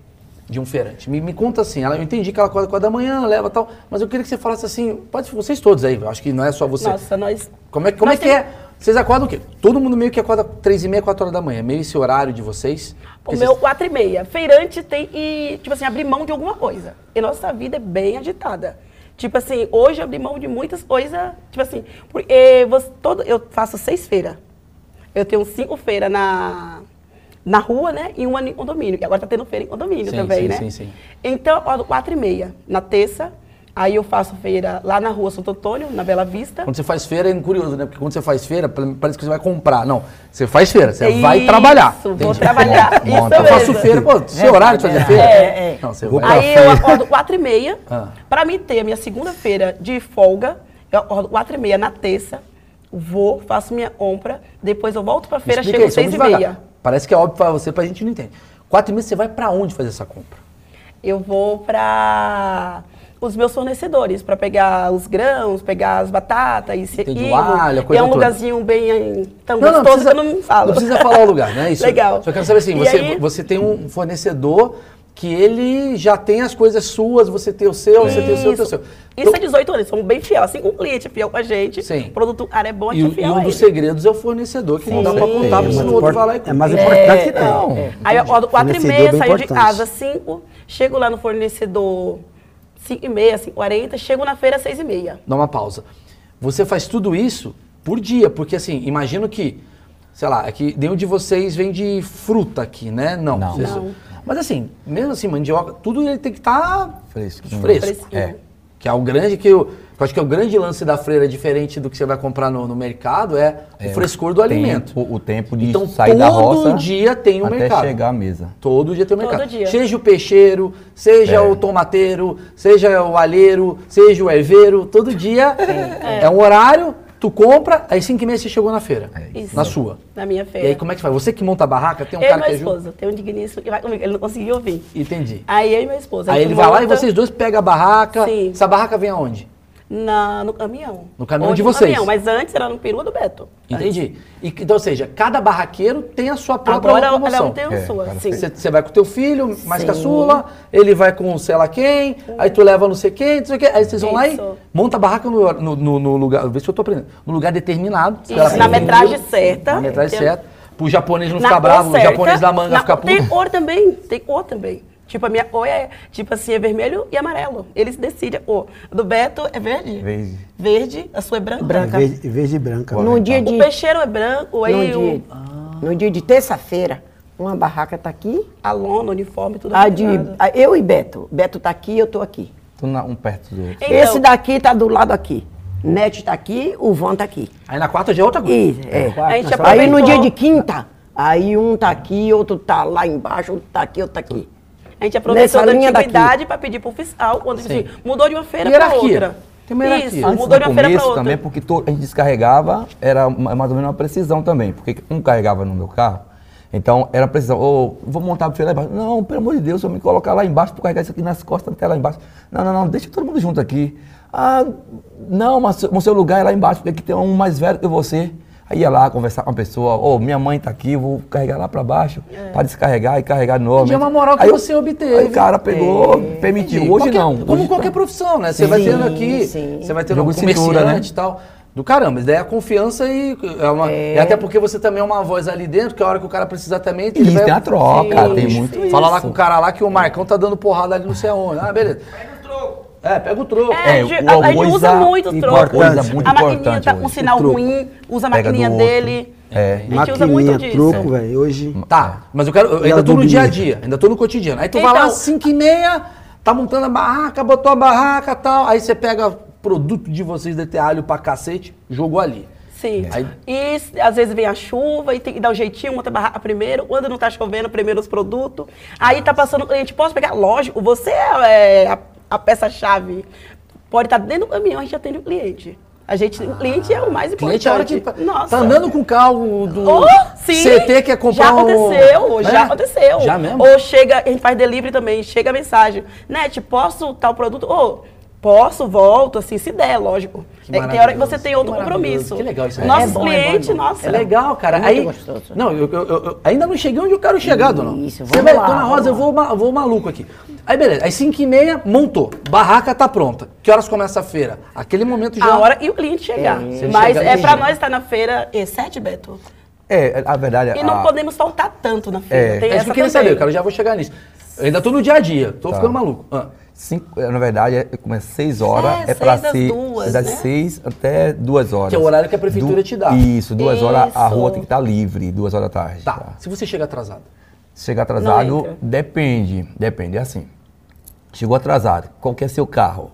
de um feirante? Me, me conta assim, ela, eu entendi que ela acorda 4 da manhã, leva tal, mas eu queria que você falasse assim, pode ser vocês todos aí, acho que não é só você. Nossa, nós. Como é, como é nós que é? Vocês acordam o quê? Todo mundo meio que acorda 3 e meia, 4 horas da manhã, meio esse horário de vocês. O meu vocês- 4 e meia. Feirante tem que, tipo assim, abrir mão de alguma coisa. E nossa vida é bem agitada. Tipo assim, hoje eu abri mão de muitas coisas, tipo assim, porque você, todo, eu faço seis feiras. Eu tenho cinco feiras na, na rua, né? E uma em condomínio. E agora tá tendo feira em condomínio Sim, também, sim, né? sim, sim. Então eu acordo quatro e meia na terça. Aí eu faço feira lá na rua Santo Antônio, na Bela Vista. Quando você faz feira é curioso, né? Porque quando você faz feira, parece que você vai comprar. Não, você faz feira, você vai Isso, trabalhar. vou Entende? trabalhar. Isso Monta. Eu faço feira, pô, seu horário de fazer feira? É, é. Não, você Vou vai. Aí eu acordo quatro e meia. Ah. Pra mim ter a minha segunda-feira de folga, eu acordo quatro e meia na terça, vou, faço minha compra, depois eu volto pra feira, explica chego aí, seis e meia. Parece que é óbvio pra você, pra gente não entende. Quatro meia você vai pra onde fazer essa compra? Eu vou pra os meus fornecedores, pra pegar os grãos, pegar as batatas e se- Entendi, alho, a E coisa é um toda. lugarzinho bem tão gostoso que eu não falo. Não precisa falar o lugar, né? Isso, Legal. Só quero saber assim, E você, aí- você tem um fornecedor que ele já tem as coisas suas, você tem o seu, você tem o seu, o seu. Isso Então, é 18 anos, somos bem fiel, assim, um cliente fiel com a gente. Sim. O produto cara é bom, e, é e fiel um a dos segredos é o fornecedor, que não dá pra Sim. contar, porque É senão o outro vai lá e é mais importante que não. Aí eu acordo quatro e Fornecedor meia, é saio de importante. casa às 5, chego lá no fornecedor 5 e meia, 5 e 40, chego na feira às 6 e meia. Dá uma pausa. Você faz tudo isso por dia, porque assim, imagino que, sei lá, é que nenhum de vocês vende fruta aqui, né? Não. Não. Vocês- Não. Mas assim, mesmo assim, mandioca, tudo ele tem que estar Fresquinho. fresco. Fresquinho. É. Que é o grande que eu, eu acho que é o grande lance da freira, diferente do que você vai comprar no, no mercado, é, o frescor do alimento. Tempo, o tempo de Então, sair da roça todo dia tem um até mercado. chegar à mesa. Todo dia tem um Todo mercado. dia. Seja o peixeiro, seja É. o tomateiro, seja o alheiro, seja o erveiro, todo dia é. um horário, tu compra, aí 5 e meia você chegou na feira. Isso. Na sua. Na minha E feira. aí como é que faz? Você que monta a barraca, tem um eu e cara meu que ajuda? esposo, tem um digníssimo que vai comigo, ele não conseguiu ouvir. Entendi. Aí eu e meu esposo. Aí ele vai lá e vocês dois pegam a barraca. Sim. Essa barraca vem aonde? Na, no caminhão. No caminhão Hoje de no vocês. Caminhão, mas antes era no peru do Beto. Entendi. E, então, ou seja, cada barraqueiro tem a sua própria Agora ela locomoção. não tem a É, sua, cara, sim. Você, vai com o teu filho, mais Sim. caçula, ele vai com sei lá quem, aí tu leva não sei quem, não sei o quê, aí vocês vão lá e Isso. monta a barraca no, no, no- no lugar, vê se eu tô aprendendo, no lugar determinado. Isso, na metragem certa. Na metragem Tem- certa. Pro japonês não Na ficar bravo, o certa, japonês da manga na- ficar Tem puto. cor também, tem cor também. Tipo, a minha cor é, tipo assim, é vermelho e amarelo. Eles decidem a cor. A do Beto é verde. Verde. Verde, a sua é branca. Branca. Verde, verde e branca. No dia de, O peixeiro é branco, aí no dia, no dia de terça-feira, uma barraca tá aqui, o, a lona, o uniforme, tudo a de, a- eu e Beto. Beto tá aqui, eu tô aqui. Tudo na- um perto do outro. Então, Esse daqui tá do lado aqui. Net tá aqui, o Van tá aqui. Aí na quarta já é outra coisa. Isso, é. A gente Aí no aproveitou- dia de quinta, aí um tá aqui, outro tá lá embaixo, outro tá aqui, outro tá aqui. A gente aproveitou da antiguidade para pedir pro fiscal, quando Sim. assim, mudou de uma feira para outra. Tem uma hierarquia. Isso, Antes mudou do de uma feira pra outra. também, porque to- a gente descarregava, era ma- mais ou menos uma precisão também, porque um carregava no meu carro, então era precisão, ô, vou montar a feira lá embaixo. Não, pelo amor de Deus, eu me colocar lá embaixo, vou carregar isso aqui nas costas até lá embaixo. Não, não, não, deixa todo mundo junto aqui. Ah, não, mas o seu lugar é lá embaixo, porque aqui tem um mais velho que você. Aí ia lá conversar com a pessoa, ô, minha mãe tá aqui, vou carregar lá pra baixo, para descarregar e carregar de novo. E é uma moral que Aí você obteve. Aí o cara pegou, permitiu. Hoje Qualquer- não. Como hoje qualquer tá- profissão, né? Você vai tendo aqui, sim. você vai tendo um de cintura, comerciante né? e tal. Do caramba, isso daí é a confiança e, é uma- e até porque você também é uma voz ali dentro, que a hora que o cara precisar também. ele Isso, vai- tem a troca, Sim, tem muito Fala lá isso. com o cara lá que o Marcão tá dando porrada ali não sei aonde. Ah, beleza. É, pega o troco. É, É, a gente- uma a gente usa muito troco. importante. Coisa muito a maquininha tá com sinal O troco. ruim, usa a maquininha dele. É. A gente usa muito disso. truco, velho. Hoje. Tá, mas eu quero. Eu ainda tô no dia a dia, ainda tô no cotidiano. Aí tu vai lá Então- às 5 e meia, tá montando a barraca, botou a barraca e tal. Aí você pega produto de vocês de ter alho pra cacete, jogou ali. Sim. Aí- E às vezes vem a chuva e tem que dar um jeitinho, monta a barraca primeiro. Quando não tá chovendo, primeiro os produtos. Aí tá passando o cliente, posso pegar? Lógico, você é a, a peça-chave. Pode estar dentro do caminhão, a gente atende o cliente. A gente, o cliente é o mais O cliente é que importante. tá Nossa. andando com o carro do Oh. CT quer comprar já um... aconteceu, já É? aconteceu. Já mesmo? Ou chega, a gente faz delivery também, chega a mensagem, Net, posso tal produto? Ô, posso, volto, assim, se der, lógico. Que É, tem hora que você tem outro que compromisso. Que legal isso aí. Nosso É bom, é bom, é cliente, bom. nossa. É legal, cara. Muito aí, gostoso. Não, eu, eu- eu- ainda não cheguei onde eu quero chegar, dona. Isso, Você vamos vai, lá, dona Rosa, eu vou, vou maluco aqui. Aí, beleza. Aí, 5 e meia, montou. Barraca tá pronta. Que horas começa a feira? Aquele momento já... A hora e o cliente chegar. Ele Mas chegar, é pra nós estar na feira E7, Beto. É, a verdade E não a- podemos faltar tanto na feira. É. Tem É isso que eu queria saber, cara. Eu já vou chegar nisso. Eu ainda tô no dia a dia. Tô Tá. ficando maluco. Ah. Cinco, na verdade, é, começa às 6 horas, É, é, pra seis às ser duas, das né? 6 até 2 horas. Que é o horário que a prefeitura te dá. Isso, 2 horas a Isso. rua tem que estar livre, 2 horas da tarde. Tá. Se você chega atrasado. Se chegar atrasado, depende, depende, é assim. Chegou atrasado, qual que é seu carro?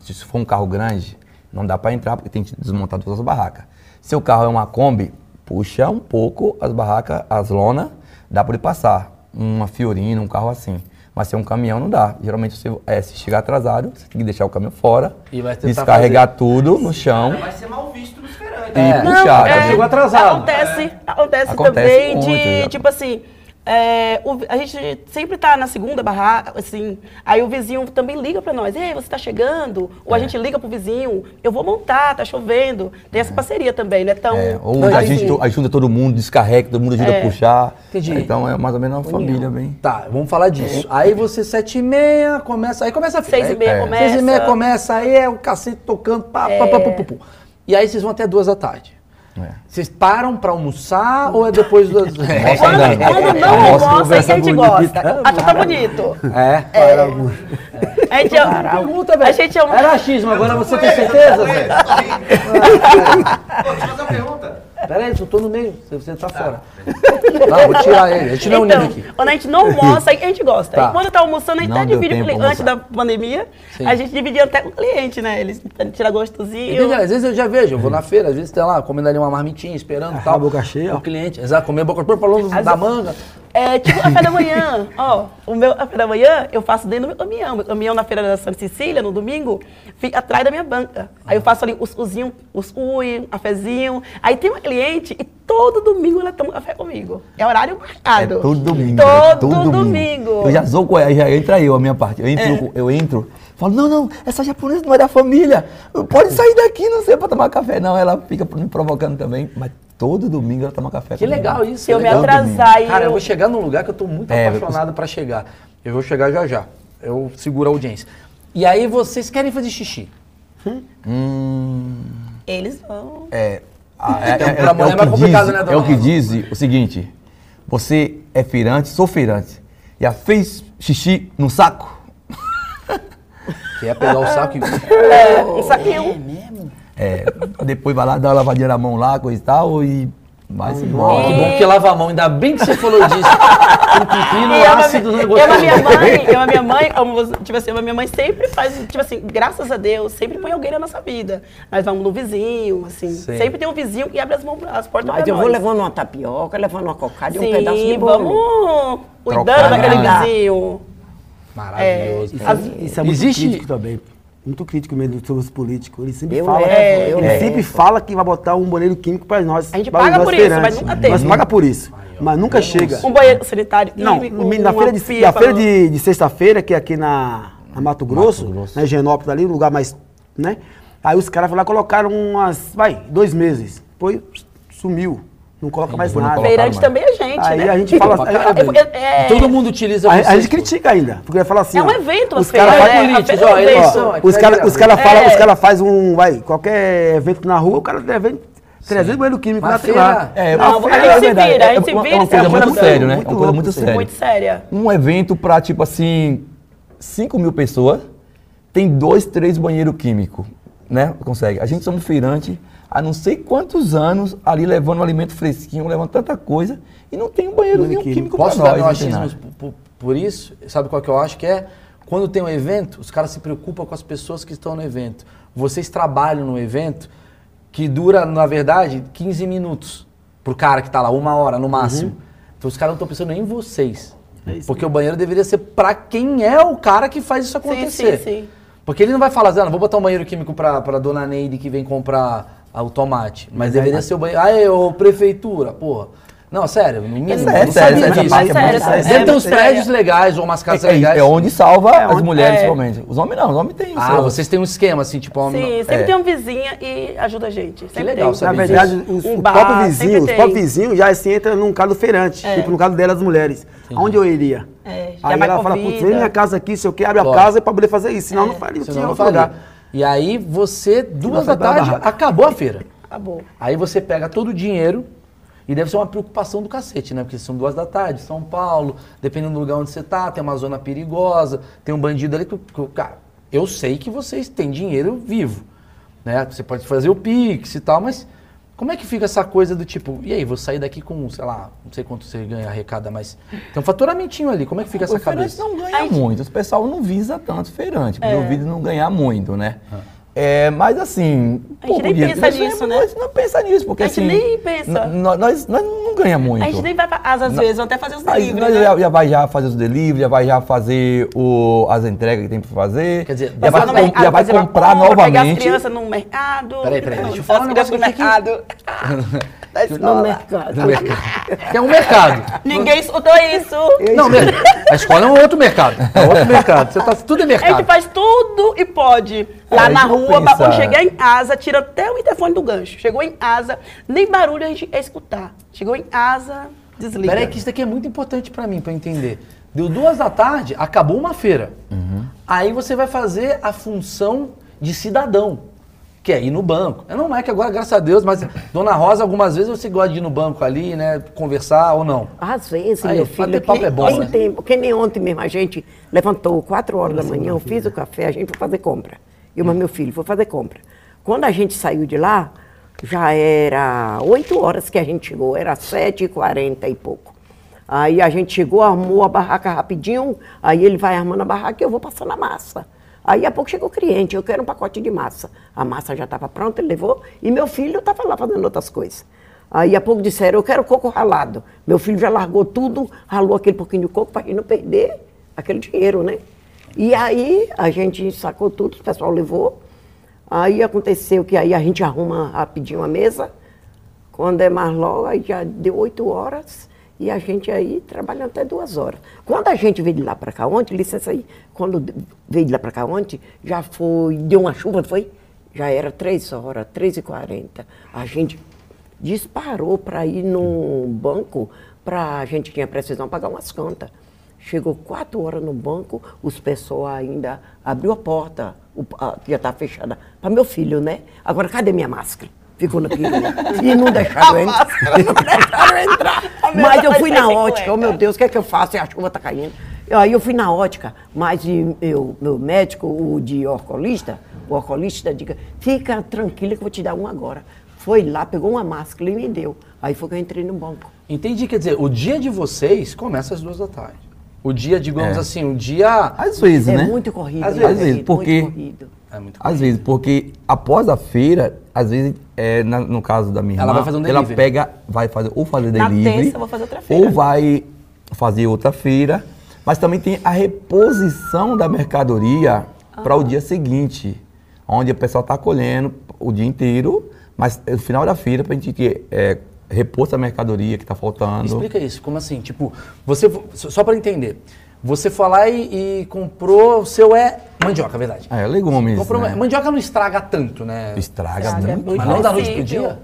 Se for um carro grande, não dá para entrar porque tem que desmontar todas as barracas. Seu carro é uma Kombi, puxa um pouco as barracas, as lonas, dá para ele passar. Uma Fiorina, um carro assim. Mas se é um caminhão, não dá. Geralmente, você, é, se chegar atrasado, você tem que deixar o caminhão fora, E descarregar tudo no chão Vai ser mal visto nos feirantes. e É. puxar. É, Chegou atrasado. Acontece, acontece, Acontece também muito, de, já. tipo assim, é, o- a gente sempre tá na segunda barraca, assim, aí o vizinho também liga pra nós, ei, você tá chegando? Ou a É. gente liga pro vizinho, eu vou montar, tá chovendo. Tem essa parceria também, né? Então, É, ou Não, a assim- gente ajuda todo mundo, descarrega, todo mundo ajuda É. a puxar. Entendi. Então é mais ou menos uma família bem. Tá, vamos falar disso. Aí você, sete e meia, começa. Aí começa a. Seis e meia começa. Seis e meia começa, aí é o cacete tocando. Pá, pá, pá, pá, pá, pá. E aí vocês vão até duas da tarde. É. Vocês param pra almoçar ou é depois das. É. Nossa, quando, Não, quando não almoço, almoça, a gente bonita. gosta. Acho que tá bonito. É. A gente, Pergunta, velho. a gente é um- Era achismo, agora você tem certeza, velho? Pô, deixa eu fazer uma pergunta. Pera aí, eu tô no meio, você, você tá fora. Não, vou tirar ele, a gente não é Então, aqui. quando a gente não almoça, aí a gente gosta. Tá. E quando tá almoçando, a gente Não até divide com o cliente. Antes da pandemia, Sim. a gente dividia até com o cliente, né? Eles tirar gostosinho. Entendeu? Às vezes eu já vejo, eu vou na feira, às vezes tem lá, comendo ali uma marmitinha, esperando e tal. a boca cheia. O cliente, exato, comer a boca cheia, falando Às da manga. É tipo café da manhã. Ó, o meu café da manhã eu faço dentro do meu caminhão. Meu caminhão na feira da Santa Cecília, no domingo, fica atrás da minha banca. Aí eu faço ali os uzinho, os ui, cafezinho. Aí tem uma cliente e todo domingo ela toma café comigo. É horário É marcado. todo domingo. Todo, é todo domingo. Eu já sou com ela, já entra eu, a minha parte. Eu entro, eu entro, falo, não, não, essa japonesa não é da família. Pode sair daqui, não sei, pra tomar café. Não, ela fica me provocando também. Mas todo domingo ela toma café Que legal isso. Se eu me atrasar e Cara, eu eu... vou chegar num lugar que eu tô muito É, apaixonado pra chegar. Eu vou chegar já já. Eu seguro a audiência. E aí vocês querem fazer xixi. Hum, Eles vão. é, a- é, Então, é- pra é mulher o é que mais complicado, diz, né, dona É o que diz o seguinte, você é feirante, sou feirante, já fez xixi no saco? Que é pegar o saco e. É, um saquinho. É, depois vai lá, dá uma lavadinha na mão lá, coisa e tal, e vai se embora. Que bom que lava a mão, ainda bem que você falou disso. Um pepino E eu, ácido eu, no eu, a minha mãe, eu, a minha mãe, como você- tipo assim, a minha mãe sempre faz, tipo assim, graças a Deus, sempre põe alguém na nossa vida. Nós vamos no vizinho, assim, Sim. sempre tem um vizinho que abre as, mãos, as portas Mas pra eu vou nós. levando uma tapioca, levando uma cocada e um pedaço de bolo. vamos cuidando daquele vizinho. Maravilhoso. Isso, As- é- isso é muito Existe- crítico também. Muito crítico mesmo sobre os políticos. Ele sempre Eu fala, eu ele levo. sempre fala que vai botar um banheiro químico para nós. A gente paga por isso, mas nunca teve. Nós paga por isso, mas nunca chega. Um banheiro sanitário. Não, na feira de, pia na feira de, de sexta-feira, que é aqui na, na Mato Grosso, Grosso. na Higienópolis ali, um lugar mais, né? Aí os caras foram lá colocaram umas, vai, dois meses. Depois sumiu. Não coloca mais nada. Feirante também é gente, Aí né? a gente fala assim, caramba. é- é- Todo mundo utiliza a, a vocês, gente critica ainda, porque vai falar assim, É um evento, os feira, caras é né? Feira é um os caras os cara É. falam, os cara faz um, vai, qualquer evento na rua, o cara deve 300 banheiros químicos Mas lá, a tem feira- lá. É, Não, uma a feira, gente é se vira, a é gente se vira É uma e coisa muito ajuda. séria, né? É uma coisa muito séria. Muito séria. Um evento para, tipo assim, 5 mil pessoas, tem dois, três banheiros químicos, né? Consegue. A gente somos feirante há não sei quantos anos ali levando um alimento fresquinho, levando tanta coisa, e não tem um Banheiro químico para Posso nós. dar meu achismo por, por- isso? Sabe qual que eu acho que é? Quando tem um evento, os caras se preocupam com as pessoas que estão no evento. Vocês trabalham no evento que dura, na verdade, 15 minutos pro cara que tá lá, uma hora no máximo. Então os caras não estão pensando nem em vocês. Porque o banheiro deveria ser pra quem é o cara que faz isso acontecer. sim, sim. Porque ele não vai falar assim, ah, vou botar um banheiro químico pra, pra dona Neide que vem comprar o tomate. Mas deveria ser o banheiro. Aê, ô, prefeitura, porra. Não, sério, ninguém É não sério, sabia sério, sério, sério, Deve sério, ter uns sério. prédios legais ou umas casas É, é, legais. é onde salva as onde- mulheres, é. principalmente. Os homens não, os homens têm Ah, vocês têm um esquema assim, tipo... homem Sim, não- sempre É. tem um vizinha e ajuda a gente. Sempre legal tem. Na verdade, os, Um o bar, próprio vizinho, sempre os próprios vizinhos já se entra num caso feirante, tipo no caso delas, as mulheres. Aonde eu iria? É, Aí ela fala, putz, vem minha casa aqui, se eu quero, abre a casa pra poder fazer isso. Senão não faria, não faria. lugar. E aí você, duas da tarde, barraca. acabou a feira. Acabou. Aí você pega todo o dinheiro e deve ser uma preocupação do cacete, né? Porque são duas da tarde, São Paulo, dependendo do lugar onde você tá, tem uma zona perigosa, tem um bandido ali que, que- cara, eu sei que vocês têm dinheiro vivo, né? Você pode fazer o Pix e tal, mas como é que fica essa coisa do tipo, e aí, vou sair daqui com, sei lá, não sei quanto você ganha arrecada, mas tem um faturamentinho ali, como é que fica essa O feirante cabeça? não ganha muito, o pessoal não visa tanto feirante, porque o vídeo não ganhar muito, né? É, mas assim, A gente nem pensa nós nisso, não- né? Nós não pensa nisso, porque A gente assim... nem pensa. Nós, nós, nós não ganhamos muito. A gente nem vai pra casa às vezes, até fazer os Aí delivery, nós né? já, já vai já fazer os delivery, já vai já fazer o, as entregas que tem pra fazer. Quer dizer, já vai, Passar no com- mercado, já vai comprar compra, Pegar as novamente. crianças no mercado. Peraí, peraí, deixa eu As falar um crianças negócio no mercado. No mercado. No mercado. Que é um mercado. Ninguém escutou isso. Não, a escola é um outro mercado. É outro mercado. Você tá, tudo é A mercado. gente faz tudo e pode. Lá É, na eu rua, pensar. chegar em casa, tira até o interfone do gancho. Chegou em casa, nem barulho a gente ia escutar. Chegou em casa, desliga. Peraí, que isso daqui é muito importante pra mim, pra eu entender. Deu duas da tarde, acabou uma feira. Aí você vai fazer a função de cidadão, que é ir no banco. Não é que agora, graças a Deus, mas Dona Rosa, algumas vezes você gosta de ir no banco ali, né? Conversar ou não. Às vezes, Aí, meu filho, papo que é bom, tem né? tempo. Que nem ontem mesmo, a gente levantou 4 horas da manhã, eu fiz o café, a gente foi fazer compra. Eu e meu filho foi fazer compra. Quando a gente saiu de lá, já era 8 horas que a gente chegou, era 7h40 e pouco. Aí a gente chegou, armou a barraca rapidinho, aí ele vai armando a barraca e eu vou passando a massa. Aí a pouco chegou o cliente, eu quero um pacote de massa. A massa já estava pronta, ele levou, e meu filho estava lá fazendo outras coisas. Aí a pouco disseram, eu quero coco ralado. Meu filho já largou tudo, ralou aquele pouquinho de coco para não perder aquele dinheiro, né? E aí a gente sacou tudo, o pessoal levou. Aí aconteceu que aí a gente arruma rapidinho a mesa. Quando é mais logo, aí já deu oito horas e a gente aí trabalhando até duas horas. Quando a gente veio de lá para cá ontem, licença aí, quando veio de lá para cá ontem, já foi, deu uma chuva, foi? Já era três horas, três e quarenta. A gente disparou para ir num banco para a gente tinha precisão pagar umas contas. Chegou quatro horas no banco, os pessoal ainda abriu a porta, o- a- que já estava fechada, para meu filho, né? Agora, cadê minha máscara? Ficou na perua. E não deixaram eu entrar. Não deixaram eu entrar. Mas eu fui na ótica, oh meu Deus, o que é que eu faço? E a chuva está caindo. Aí eu fui na ótica, mas e meu, meu médico, o de orcolista, o orcolista, diga, fica tranquila que eu vou te dar um agora. Foi lá, pegou uma máscara e me deu. Aí foi que eu entrei no banco. Entendi, quer dizer, o dia de vocês começa às duas da tarde. O dia, digamos É. assim, o dia. Às vezes, É né? muito corrido. Às né, vezes, querido? Muito porque- corrido. É muito Às vezes, porque após a feira, às vezes, é, na- no caso da minha Ela irmã, vai fazer um ela pega, vai fazer, ou fazer Na delivery, terça vou fazer outra feira. ou vai fazer outra feira, mas também tem a reposição da mercadoria para o dia seguinte, onde o pessoal está colhendo o dia inteiro, mas no final da feira para a gente é, repor essa mercadoria que está faltando. Explica isso, como assim? Tipo, você, só para entender, você foi lá e, e comprou o seu é mandioca, é verdade? É, legumes. Comprou, né? Mandioca não estraga tanto, né? Estraga Estraga muito. Mas não da noite pro dia?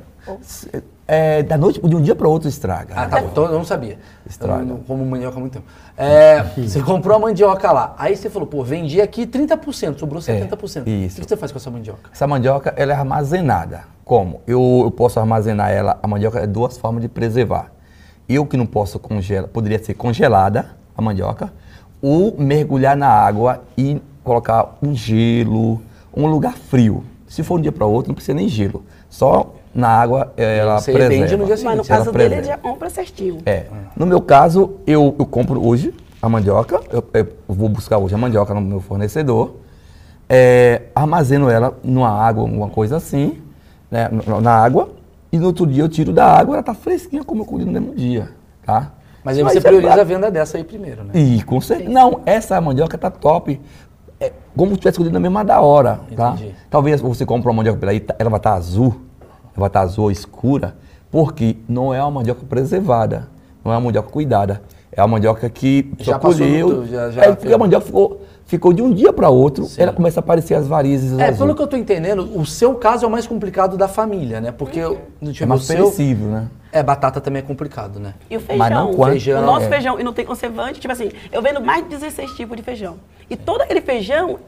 É, da noite, de um dia para outro estraga. Ah, tá bom. Então eu não sabia. Estraga. Eu não como mandioca há muito tempo. É, você comprou a mandioca lá. Aí você falou, pô, vendi aqui 30%, sobrou 70%. É, isso. O que você faz com essa mandioca? Essa mandioca, ela é armazenada. Como? Eu, eu posso armazenar ela, a mandioca é duas formas de preservar. Eu que não posso congelar, poderia ser congelada, a mandioca, ou mergulhar na água e colocar um gelo, um lugar frio. Se for um dia para outro, não precisa nem gelo. Só na água eh, ela Você preserva. vende no dia Mas no seguinte. caso dele, ele compra certinho. É. No meu caso, eu, eu compro hoje a mandioca, eu, eu vou buscar hoje a mandioca no meu fornecedor, é, armazeno ela numa água, alguma coisa assim, né, na água, e no outro dia eu tiro da água, ela tá fresquinha como eu colhi no mesmo dia, tá? Mas aí você é prioriza pra- a venda dessa aí primeiro, né? E com certeza. Não, essa mandioca tá top. É, como se tivesse colhido na mesma da hora, tá? Entendi. Talvez você compre uma mandioca pela aí, tá- ela vai estar azul, ela vai estar azul escura, porque não é uma mandioca preservada, não é uma mandioca cuidada. É uma mandioca que Já colheu. já- já é, porque a mandioca ficou, ficou de um dia para outro, Sim. ela começa a aparecer as varizes É, azul. pelo que eu tô entendendo, o seu caso é o mais complicado da família, né? Porque eu ver, É mais o seu. perecível, né? É, batata também é complicado, né? E o feijão? Mas não quanto- Feijão, o nosso é. feijão, e não tem conservante, tipo assim, eu vendo mais de 16 tipos de feijão. E todo aquele feijão,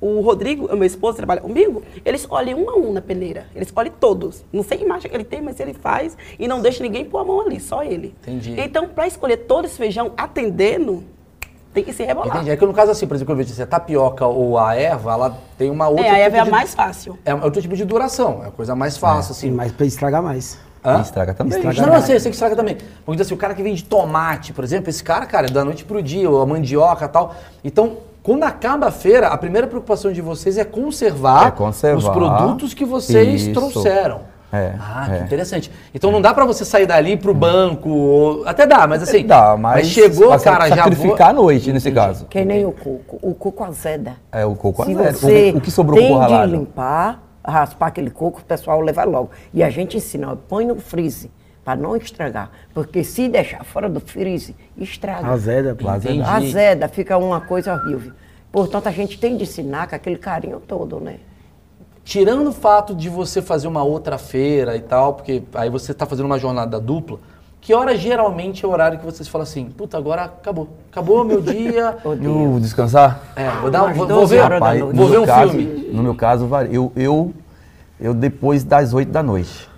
o Rodrigo, o meu esposo, trabalha comigo, ele escolhe um a um na peneira. Ele escolhe todos. Não sei que marcha que ele tem, mas ele faz e não deixa ninguém pôr a mão ali, só ele. Entendi. Então, para escolher todo esse feijão atendendo, tem que se rebolar. Entendi. É que no caso assim, por exemplo, quando eu disse a tapioca ou a erva, ela tem uma outra. É, a tipo Eva é a de- mais fácil. É outro tipo de duração, é a coisa mais fácil, Sim, assim. mas pra estragar mais. Hã? E estraga também. Estraga Não, não, eu sei, eu sei que estraga também. Porque assim, o cara que vende tomate, por exemplo, esse cara, cara, é da noite pro dia, ou a mandioca e tal. Então, quando acaba a feira, a primeira preocupação de vocês é conservar, É conservar. os produtos que vocês Isso. trouxeram. É, Ah, que é. interessante. Então não dá pra você sair dali pro banco, ou... até dá, mas assim. Dá, mas, chegou, vai cara, já vou. sacrificar à noite nesse caso. Que nem o coco. O coco azeda. É o coco Se azeda. você O, o que sobrou tem com o de limpar, raspar aquele coco, o pessoal leva logo. E a gente ensina, ó, põe no freeze, para não estragar. Porque se deixar fora do freeze, estraga. Azeda, pô. Entendi. Azeda, fica uma coisa horrível. Portanto, a gente tem de ensinar com aquele carinho todo, né? Tirando o fato de você fazer uma outra feira e tal, porque aí você tá fazendo uma jornada dupla, que hora geralmente é o horário que vocês falam assim, puta, agora acabou. Acabou meu dia. Eu descansar? É, vou, dar, vou, vou 12 ver, Rapaz, noite. vou no ver meu um caso, filme. No meu caso, varia. eu, eu, eu depois das 8 da noite.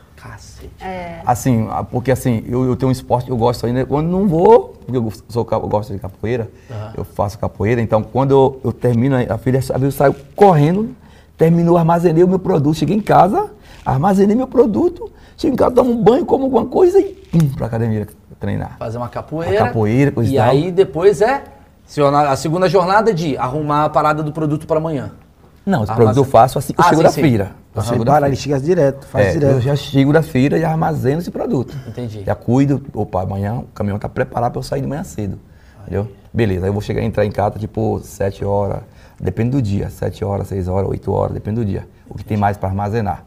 Cacete. Assim, porque assim, eu, eu tenho um esporte que eu gosto ainda. Quando não vou, porque eu, sou, eu gosto de capoeira, eu faço capoeira, então quando eu, eu termino a filha, eu saio correndo, terminou, armazenei o meu produto, cheguei em casa, armazenei meu produto, chego em casa, tomo um banho, como alguma coisa e pum, pra academia treinar. Fazer uma capoeira. A capoeira, coisa E e aí depois é a segunda jornada de arrumar a parada do produto para amanhã. Não, esse Armazém- produto eu faço assim eu Ah, chego sim, da sim. feira. Eu Você chego da para, ele feira. chega direto, faz É, direto. eu já chego da feira e armazeno esse produto. Entendi. Já cuido, opa, amanhã o caminhão tá preparado para eu sair de manhã cedo. Entendeu? Beleza, aí eu vou chegar entrar em casa tipo 7 horas, depende do dia, 7 horas, 6 horas, 8 horas, depende do dia. O que tem mais para armazenar.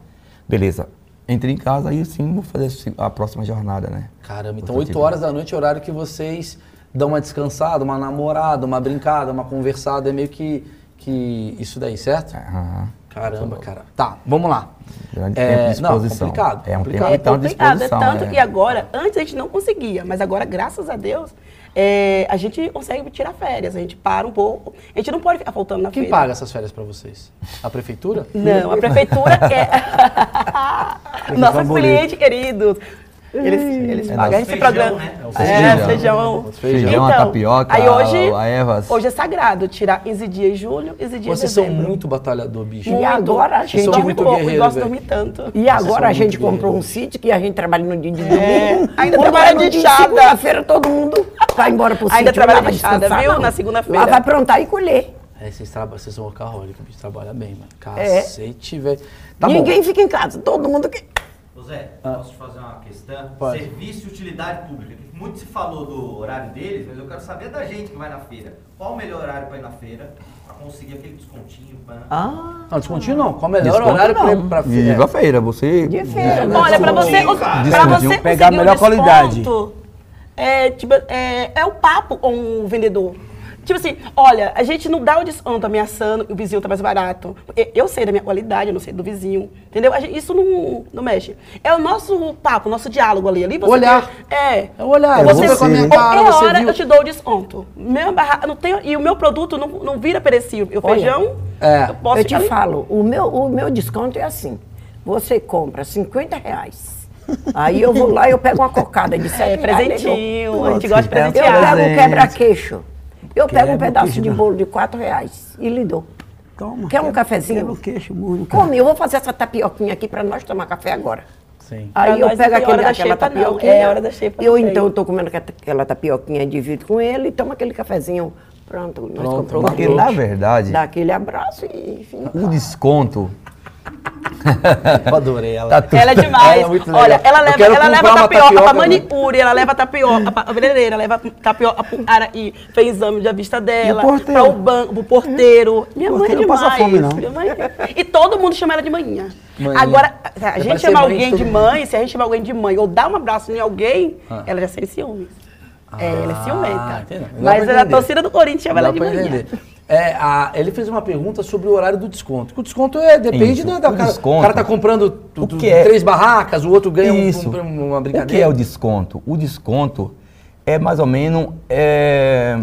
Beleza. Entrei em casa, aí sim vou fazer a próxima jornada, né? Caramba, então Outro 8 tipo. horas da noite é o horário que vocês dão uma descansada, uma namorada, uma brincada, uma conversada, é meio que, que isso daí, certo? Aham. Caramba, cara. Tá, vamos lá. Grande tempo de não, complicado. É um complicado. tempo É Então, à complicado, é tanto é. que agora, antes a gente não conseguia, mas agora, graças a Deus, é, a gente consegue tirar férias, a gente para um pouco. A gente não pode ficar faltando na Quem feira. paga essas férias pra vocês? A prefeitura? Não, a prefeitura é. Nossos clientes queridos. Eles, eles É pagam esse feijão, programa. né? É o É, feijão. feijão. Feijão, a tapioca, Aí hoje, a ervas. hoje é sagrado tirar 15 dias em julho, 15 dias Vocês são muito batalhador, bicho. E agora a gente são dorme muito pouco, guerreiro, gosto de dormir tanto. E agora a são gente comprou um sítio que a gente trabalha no dia de É, domingo. ainda trabalha é no de. Segunda-feira todo mundo vai embora pro Ainda sítio. trabalha não vai de descansar, viu? Na segunda-feira. Lá vai plantar e colher. É, vocês, traba- vocês são workaholic, bicho. Trabalha bem, mano. É. Cacete, velho. Tá Ninguém fica em casa, todo mundo que... Ô Zé, posso te fazer uma questão? Pode. Serviço e utilidade pública. Muito se falou do horário deles, mas eu quero saber da gente que vai na feira. Qual o melhor horário para ir na feira? Conseguir aquele descontinho pra... Ah, Não, descontinho não. Qual o melhor Desconto horário pra, não. pra Viva a feira, você. de feira, né? Olha, pra você, pra você Pegar a melhor qualidade. É, tipo, é, é o papo com o vendedor. Tipo assim, olha, a gente não dá o desconto ameaçando que o vizinho tá mais barato. Eu sei da minha qualidade, eu não sei do vizinho. Entendeu? Gente- isso não, não mexe. É o nosso papo, o nosso diálogo ali. ali você Olhar. é. É o olhar, É Você, você, com a minha né? cara, qualquer hora viu. eu te dou o desconto. Meu barra, não tenho, e o meu produto não, não vira perecível. O feijão, é. eu posso eu te ali- falo, o meu, o meu desconto é assim. Você compra 50 reais. Aí eu vou lá e eu pego uma cocada de 7 É, presentinho, a gente gosta de Eu É, presentear. pego um quebra-queixo. Eu pego um pedaço de bolo de 4 reais e lhe dou. Toma. Quer um cafezinho? quebra queixo, muito. Come, eu vou fazer essa tapioquinha aqui pra nós tomar café agora. Sim. Aí Pra eu pego aquele, hora da aquela xepa, não. tapioquinha. É hora da xepa Eu então tô comendo aquela- tapioquinha, divido com ele e tomo aquele cafezinho. Pronto, nós Pronto, compramos Porque, na verdade, Dá aquele abraço e enfim. o desconto. Eu adorei ela. Tá tudo- Ela é demais. Ela é. Olha, ela leva, ela leva tapioca, pra tapioca, né? manicure, ela leva tapioca pra cabeleireira, leva tapioca pro cara e fez exame da vista dela, porteiro? para o banco, pro porteiro. Minha mãe é Porteiro não demais. passa fome, não. Minha mãe- E todo mundo chama ela de manhã. Agora, se a gente chama mãe de alguém de mundo. mãe, se a gente chama alguém de mãe ou dá um abraço em alguém, Ah. ela já sente ciúmes. é, ela é ciumenta. Dá Mas pra a torcida do Corinthians chama ela de pra manhã. entender. É, a- ele fez uma pergunta sobre o horário do desconto. O desconto é, depende Isso, da, da o cara. desconto- o cara tá comprando tu- O tu- é- três barracas, o outro ganha Isso. um- uma O brincadeira. que é o desconto? O desconto é mais ou menos. é,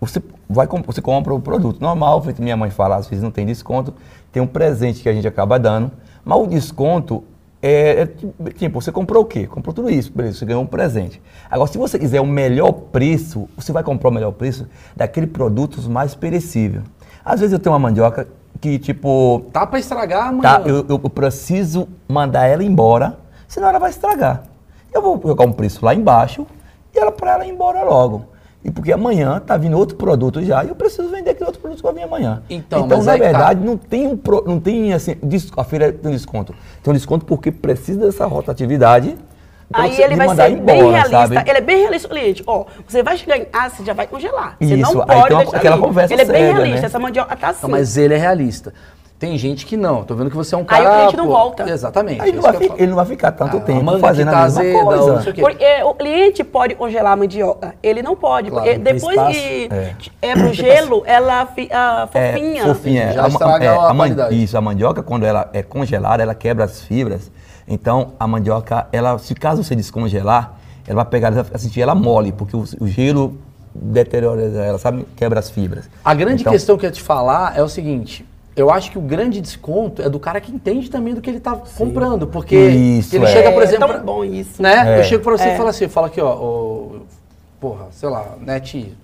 você, vai, você compra o produto normal, feito minha mãe fala, às vezes não tem desconto, tem um presente que a gente acaba dando, mas o desconto é, é tipo, você comprou o quê? Comprou tudo isso, beleza, você ganhou um presente. Agora, se você quiser o melhor preço, você vai comprar o melhor preço daquele produtos mais perecível. Às vezes eu tenho uma mandioca que, tipo, Tá pra estragar amanhã. Tá, eu, eu preciso mandar ela embora, senão ela vai estragar. Eu vou jogar um preço lá embaixo e ela para ela ir embora logo. E porque amanhã tá vindo outro produto já e eu preciso vender aquele outro produto que vai vir amanhã. Então, então mas na aí tá. verdade, não tem um pro- não tem assim, a feira tem um desconto. Tem um desconto porque precisa dessa rotatividade. pra Aí ele vai ser bem embora, realista. sabe? Ele é bem realista, cliente. Ó, você vai chegar em casa, você já vai congelar. Você Isso, não aí pode tem uma- deixar aquela ali. conversa Ele é bem séria, realista. né? Essa mandioca tá assim. Não, mas ele é realista. Tem gente que não. Tô vendo que você é um Aí cara. o cliente não pô, volta. Exatamente. Aí ele, isso não vai, ele não vai ficar tanto Ah, a tempo fazendo tá a mesma azeda, coisa. não sei o quê. Porque o cliente pode congelar a mandioca. Ele não pode. Claro, porque depois espaço. que É. é. pro gelo, ela fica É, fofinha. fofinha. Já ma- estraga a man- qualidade. Isso, a mandioca, quando ela é congelada, ela quebra as fibras. Então, a mandioca, ela, se caso você descongelar, ela vai pegar, ela vai sentir ela mole, porque o, o gelo deteriora ela, sabe? Quebra as fibras. A grande Então, questão que eu ia te falar é o seguinte. Eu acho que o grande desconto é do cara que entende também do que ele tá comprando. Porque Isso, ele é. chega, por É exemplo. tão bom isso. Né? É. Eu chego pra você É. e falo assim, fala aqui, ó, ô, porra, sei lá, Net,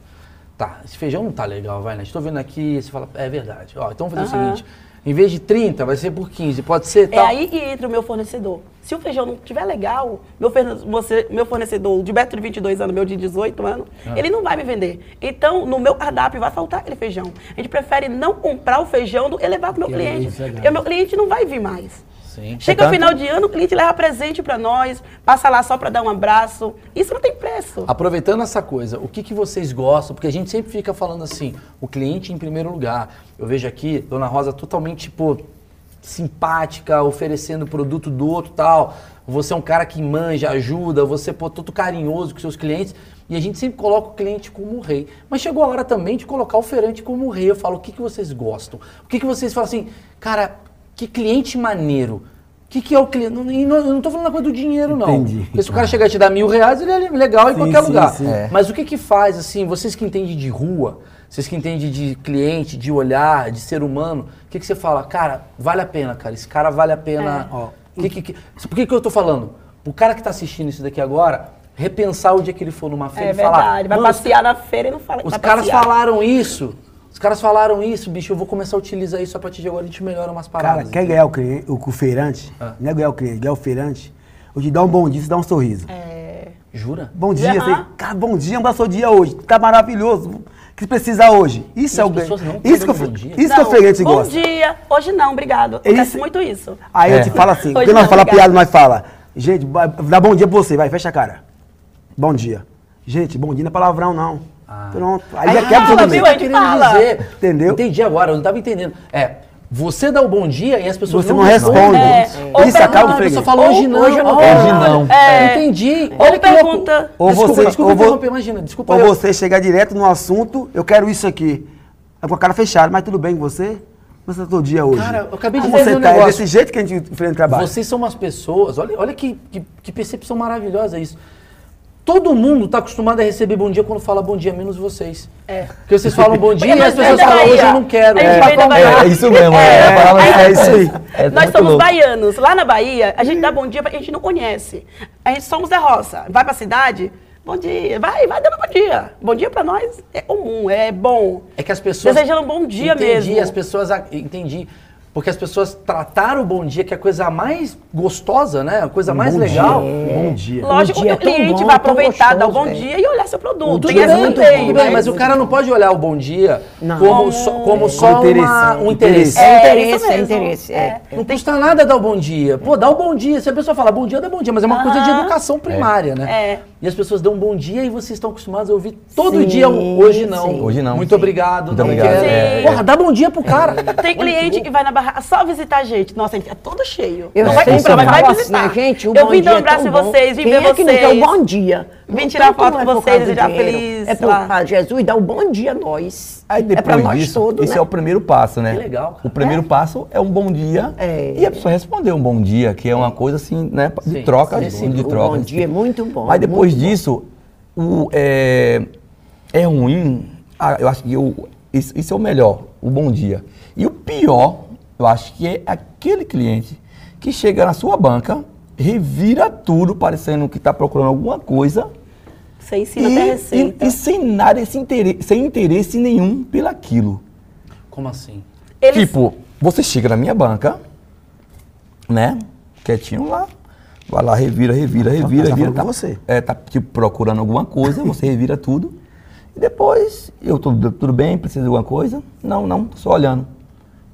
tá, esse feijão não tá legal, vai, Net, tô vendo aqui, você fala, é verdade, ó, então vamos fazer Aham. o seguinte, em vez de 30, vai ser por 15, pode ser, É tal. aí que entra o meu fornecedor. Se o feijão não estiver legal, meu, você, meu fornecedor, de Beto de 22 anos, meu de 18 anos, Ah. ele não vai me vender. Então, no meu cardápio vai faltar aquele feijão. A gente prefere não comprar o feijão do que levar para o meu cliente. isso é Porque o meu cliente não vai vir mais. Sim. Chega É tanto- final de ano, o cliente leva presente para nós, passa lá só para dar um abraço. Isso não tem preço. Aproveitando essa coisa, o que, que vocês gostam? Porque a gente sempre fica falando assim, o cliente em primeiro lugar. Eu vejo aqui, Dona Rosa totalmente, pô, simpática, oferecendo o produto do outro tal. Você é um cara que manja, ajuda, você, pô, todo carinhoso com seus clientes. E a gente sempre coloca o cliente como rei. Mas chegou a hora também de colocar o feirante como rei. Eu falo, o que, que vocês gostam? O que, que vocês falam assim, cara, que cliente maneiro. O que, que é o cliente? Não, e eu não tô falando a coisa do dinheiro, não. Entendi. Porque se o cara chegar a te dar mil reais, ele é legal em Sim, qualquer sim, lugar. sim. É. Mas o que que faz, assim, vocês que entendem de rua, vocês que entendem de cliente, de olhar, de ser humano, o que que você fala? Cara, vale a pena, cara. Esse cara vale a pena. Ó, Que que- que- por que que eu tô falando? O cara que tá assistindo isso daqui agora, repensar o dia que ele for numa feira É e falar... verdade. Vai "Mano, passear na feira e não fala que os caras passear. falaram isso. Os caras falaram isso, bicho. Eu vou começar a utilizar isso a partir de agora. A gente melhora umas Cara, paradas. quer ganhar o, cliente, o, o feirante? Ah. Não é ganhar o cliente, ganhar o feirante. Eu te dá um bom dia, você dá um sorriso. É. Jura? Bom dia, Aham. você, cara, bom dia, um seu dia hoje. Tá maravilhoso. O que precisa hoje? Isso E é o não ganho. Isso que, eu, bom dia? isso que o Não, feirante bom gosta. dia. Hoje não, obrigado. Ele Acontece se- muito isso. Aí eu É. te falo assim, Hoje porque nós não, fala obrigada. piada, nós fala, gente, dá bom dia pra você, vai, fecha a cara. Bom dia. Gente, bom dia não é palavrão, não. Pronto. Aí Aí já quebra fala, todo viu? mundo. A gente fala. Entendeu? Entendi agora, eu não estava entendendo. É, você dá o bom dia e as pessoas Você não responde. É, ou Isso acaba pergunta- o A freguês. pessoa fala hoje não. Hoje não Ah, Hoje não. É. Entendi. Ou Olha pergunta- Ou desculpa, você, desculpa ou, interromper, imagina. Desculpa ou eu. você chegar direto no assunto, eu quero isso aqui. É com a cara fechada, mas tudo bem com você? Como você tá todo dia hoje? Cara, eu acabei de Como dizer você um tá? É negócio. desse jeito que a gente enfrenta o trabalho. Vocês são umas pessoas, olha, olha que, que, que percepção maravilhosa isso. Todo mundo está acostumado a receber bom dia quando fala bom dia, menos vocês. É. Porque vocês falam bom dia Porque e as nós pessoas falam hoje eu não quero. A É. É, é isso mesmo, é, É, a palavra é isso aí. É Nós muito somos louco. baianos. Lá na Bahia, a gente dá bom dia pra quem a gente não conhece. A gente somos da roça. Vai pra cidade, bom dia. Vai, vai dando bom dia. Bom dia pra nós é comum, é bom. É que as pessoas. Desejando um bom dia entendi, mesmo. as pessoas. a- Entendi. Porque as pessoas trataram o bom dia, que é a coisa mais gostosa, né? A coisa mais bom legal. Bom dia. Lógico dia que é o cliente bom, vai aproveitar, dar o gostoso, bom é. dia e olhar seu produto. Tudo bem, tudo bem, mas o mas- cara não pode olhar o bom dia Não. como só, como só Como uma- interesse, um interesse. interesse. É É, interesse, é interesse. É. Não custa nada dar o bom dia. Pô, dá o bom dia. Se a pessoa fala bom dia, dá bom dia. Mas é uma coisa de educação primária, né? É. E as pessoas dão bom dia e vocês estão acostumados a ouvir todo Sim, dia um hoje não. sim. Hoje não. Muito Sim. obrigado. Muito não obrigado. quero. É. Porra, dá bom dia pro cara. Tem cliente que vai na barraca só visitar a gente. Nossa, a gente é todo cheio. Eu não vai comprar, mas vai assim, visitar. né, gente, o eu bom vim dar um abraço em vocês, vim Quem ver é que vocês. não quer o bom dia? Vim tirar foto é com por vocês, causa do desejar dinheiro, feliz, É sei lá. por Jesus dá o bom dia a nós. Aí é depois pra nós disso, todos, esse né? é o primeiro passo, né? Que legal, cara. O primeiro passo é um bom dia É. e a pessoa responder um bom dia, que é uma coisa assim, né, de Sim, troca, sim, de sim. O troca. bom dia é muito bom. Mas depois bom. disso, o, é, é ruim, ah, eu acho que eu, isso, isso é o melhor, o bom dia. E o pior, eu acho que é aquele cliente que chega na sua banca, revira tudo, parecendo que está procurando alguma coisa, Você ensina até e, receita. e- e sem nada, esse interesse, sem interesse nenhum pelaquilo. Como assim? Eles- Tipo, você chega na minha banca, né? Quietinho lá. Vai lá, revira, revira, revira, tá revira. falando com você. É, tá tipo procurando alguma coisa, você revira tudo. E depois, eu tô tudo bem, precisa de alguma coisa? Não, não, tô só olhando.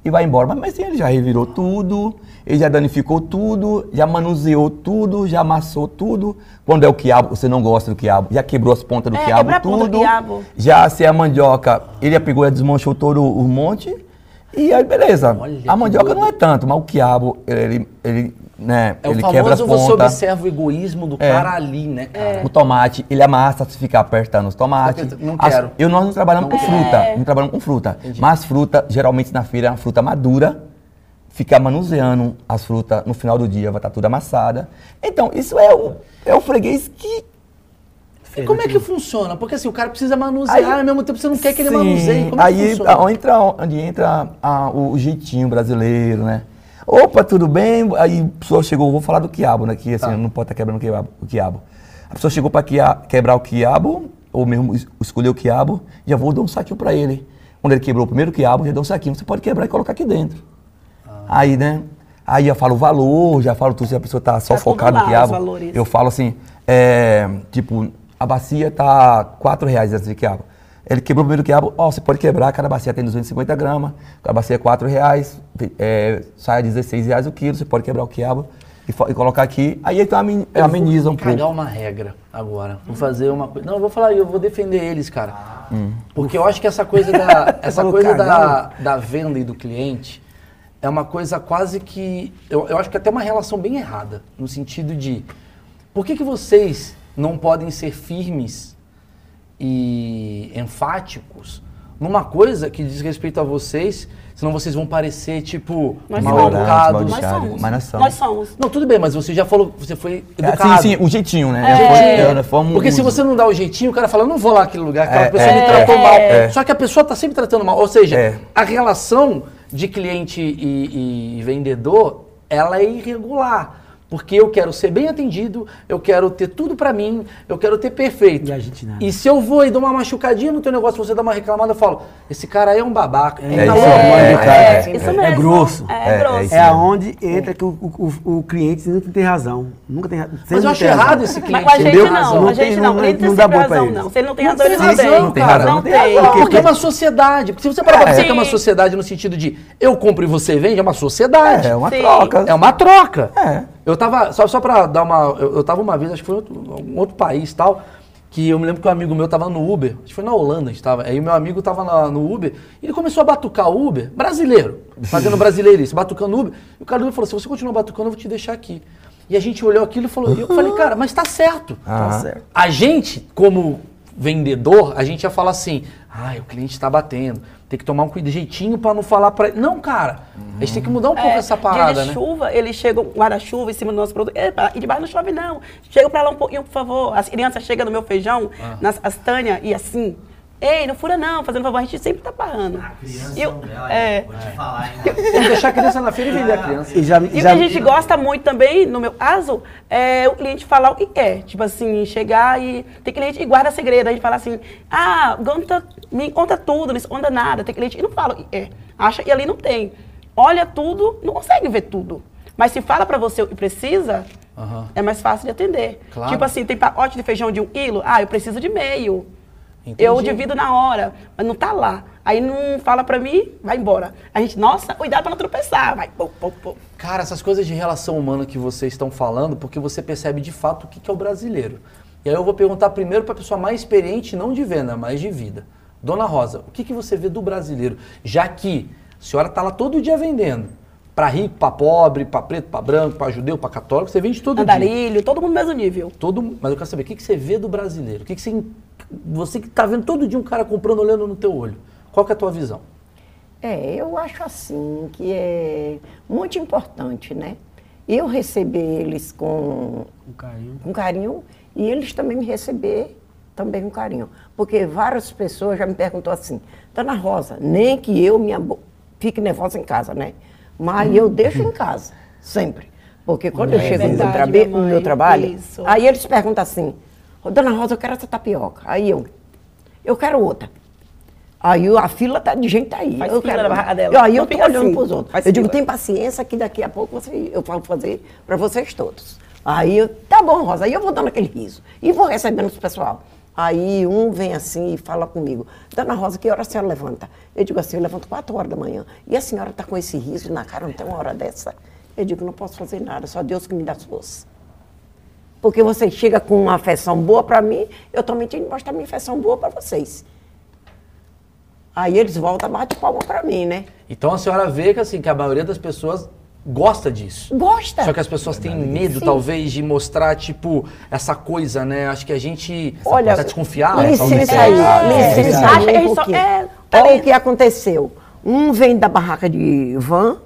E vai embora. Mas, mas sim, ele já revirou tudo, ele já danificou tudo, já manuseou tudo, já amassou tudo. Quando é o quiabo, você não gosta do quiabo, já quebrou as pontas do É, quiabo ponta do tudo. quiabo. Já se é a mandioca, ele já pegou e desmanchou todo o monte. E aí, beleza. Olha a mandioca não é tanto, mas o quiabo, ele, ele, né, É ele o quebra as famoso você pontas. observa o egoísmo do É. cara ali, né, cara? O tomate, ele amassa se ficar apertando os tomates. Não As- quero. eu, nós não trabalhamos Não com quero. fruta. Não trabalhamos com fruta. Mas fruta, geralmente na feira, é uma fruta madura. Ficar manuseando as frutas no final do dia, vai estar tudo amassada. Então, isso é o, é o freguês que. E como é que funciona? Porque assim, o cara precisa manusear Aí- ao mesmo tempo você não quer que ele Sim, manuseie. Como é que aí funciona? onde entra, onde entra ah, o jeitinho brasileiro, né? Opa, tudo bem? Aí a pessoa chegou, vou falar do quiabo, né? Que assim, Tá. não pode estar quebrando o quiabo. A pessoa chegou para quebrar o quiabo, ou mesmo es- escolher o quiabo, já vou dar um saquinho para ele. Quando ele quebrou o primeiro quiabo, já deu um saquinho. Você pode quebrar e colocar aqui dentro. Ah. Aí, né? Aí eu falo o valor, já falo tudo, se a pessoa tá só Tá focada no quiabo. Eu falo assim, é, tipo, a bacia tá 4 reais essa de quiabo. Ele quebrou o primeiro quiabo, ó, você pode quebrar, cada bacia tem 250 gramas, cada bacia é 4 reais, é, sai 16 reais o quilo, você pode quebrar o quiabo e, e colocar aqui. Aí então amen- Eu ameniza um vou cagar pouco. uma regra agora. Vou fazer uma coisa. Não, eu vou falar, eu vou defender eles, cara. Hum. Porque eu acho que essa coisa da, essa Falou coisa da, da venda e do cliente é uma coisa quase que. Eu, eu acho que até uma relação bem errada. No sentido de. Por que, que vocês não podem ser firmes e enfáticos numa coisa que diz respeito a vocês, senão vocês vão parecer, tipo, mal educados. Nós somos. mas nós somos. Nós somos. Não, tudo bem, mas você já falou, você foi É, educado. sim, sim, o jeitinho, né? É. É, fomos- Porque se você não dá o jeitinho, o cara fala, eu não vou lá naquele lugar, aquela É, pessoa é, me tratou é. mal. É. Só que a pessoa está sempre tratando mal. Ou seja, É. a relação de cliente e, e vendedor, ela é irregular. Porque eu quero ser bem atendido, eu quero ter tudo pra mim, eu quero ter perfeito. E a gente nada. E se eu vou e dou uma machucadinha no teu negócio, você dá uma reclamada, eu falo, esse cara aí é um babaca. Ele É tá é, é, é, É, é, isso é. mesmo. É grosso. É, É, é grosso. É aonde entra que o, o, o, o cliente nunca tem razão. Nunca tem razão. Mas eu acho errado esse cliente. Mas a gente não, Não a gente tem- não. não- Ele dá boa pra razão, eles. não. Se ele não tem Não razão, ele tem não tem. razão, Não tem razão, Não tem. Porque é uma sociedade. Se você parar pra É. pensar que é uma sociedade no sentido de eu compro e você vende, é uma sociedade. É uma troca. É uma troca. É. Eu tava, só, só pra dar uma. Eu, eu tava uma vez, acho que foi em outro, um outro país e tal, que eu me lembro que um amigo meu tava no Uber, acho que foi na Holanda a gente tava, aí o meu amigo tava na- no Uber, e ele começou a batucar o Uber, brasileiro, fazendo brasileirice, batucando o Uber, e o cara do Uber falou, se você continuar batucando, eu vou te deixar aqui. E a gente olhou aquilo e falou, e eu falei, cara, mas tá certo. Aham. certo. A gente, como vendedor, a gente ia falar assim, ai, o cliente tá batendo, tem que tomar um jeitinho pra não falar pra ele. Não, cara, a gente tem que mudar um pouco É, essa dia parada, de né? chuva, eles chegam guarda-chuva em cima do nosso produto. E debaixo não chove, não. Chega pra lá um pouquinho, por favor. As crianças chegam no meu feijão, Ah. nas castanhas, e assim. Ei, não fura não, fazendo favor, a gente sempre tá parando. Criança, E eu- olha, é, vou te falar, hein? Deixar a criança na feira e vender a criança. E já, E o que já, a gente gosta muito também, no meu caso, é o cliente falar o que quer. Tipo assim, chegar e. Tem cliente que guarda segredo. A gente fala assim, ah, conta, me conta tudo, não esconda nada. Tem cliente que não fala o que quer. Acha e ali não tem. Olha tudo, não consegue ver tudo. Mas se fala pra você o que precisa, Aham. é mais fácil de atender. Claro. Tipo assim, tem pacote de feijão de um quilo, ah, eu preciso de meio. Entendi. Eu divido na hora, mas não tá lá. Aí não fala pra mim, vai embora. A gente, nossa, cuidado pra não tropeçar. Vai, pô, pô, pô. Cara, essas coisas de relação humana que vocês estão falando, porque você percebe de fato o que que é o brasileiro. E aí eu vou perguntar primeiro para a pessoa mais experiente, não de venda, mas de vida. Dona Rosa, o que, que você vê do brasileiro? Já que a senhora está lá todo dia vendendo. Para rico, para pobre, para preto, para branco, para judeu, para católico, você vende todo dia. Andarilho, todo mundo no mesmo nível. Todo, mas eu quero saber, o que, que você vê do brasileiro? O que, que você, você que está vendo todo dia um cara comprando, olhando no teu olho. Qual que é a tua visão? É, eu acho assim que é muito importante, né? Eu receber eles com, Um carinho. com carinho e eles também me receber também com carinho. Porque várias pessoas já me perguntou assim, Dona Rosa, nem que eu minha bo- fique nervosa em casa, né? Mas eu deixo em casa, sempre. Porque quando eu É chego no meu, verdade, trabe- no meu trabalho, isso. aí eles perguntam assim, "Ô, Dona Rosa, eu quero essa tapioca. Aí eu, eu quero outra. Aí a fila tá de gente aí. Faz eu fila quero na dela. Aí eu tô olhando assim, pros outros. eu digo, fila. tem paciência que daqui a pouco você, eu vou fazer para vocês todos. Aí eu, tá bom, Rosa, aí eu vou dando aquele riso. E vou recebendo os pessoal. Aí um vem assim e fala comigo, Dona Rosa, que hora a senhora levanta? Eu digo assim, eu levanto 4 horas da manhã. E a senhora está com esse riso na cara, não tem uma hora dessa? Eu digo, não posso fazer nada, só Deus que me dá força. Porque você chega com uma afeição boa para mim, eu também tenho que mostrar minha afeição boa para vocês. Aí eles voltam, bate palma para mim, né? Então a senhora vê que, assim, que a maioria das pessoas gosta disso. Gosta. Só que as pessoas têm medo, Sim. talvez, de mostrar, tipo, essa coisa, né? Acho que a gente Olha, tá desconfiado. talvez. licença aí, É, licença aí a um só- é, Olha ali. o que aconteceu. Um vem da barraca de Ivan,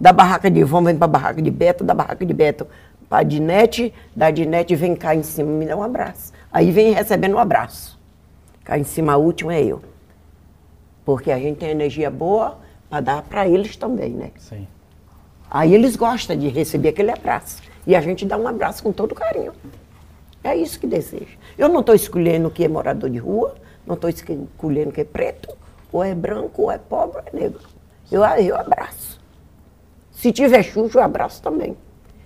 da barraca de Ivan vem para a barraca de Beto, da barraca de Beto para a Dinete, da Dinete vem cá em cima me dá um abraço. Aí vem recebendo um abraço. Cá em cima, a última é eu. Porque a gente tem energia boa para dar para eles também, né? Sim. Aí eles gostam de receber aquele abraço. E a gente dá um abraço com todo carinho. É isso que desejo. Eu não estou escolhendo que é morador de rua, não estou escolhendo que é preto, ou é branco, ou é pobre, ou é negro. Eu, eu abraço. Se tiver xuxa, eu abraço também.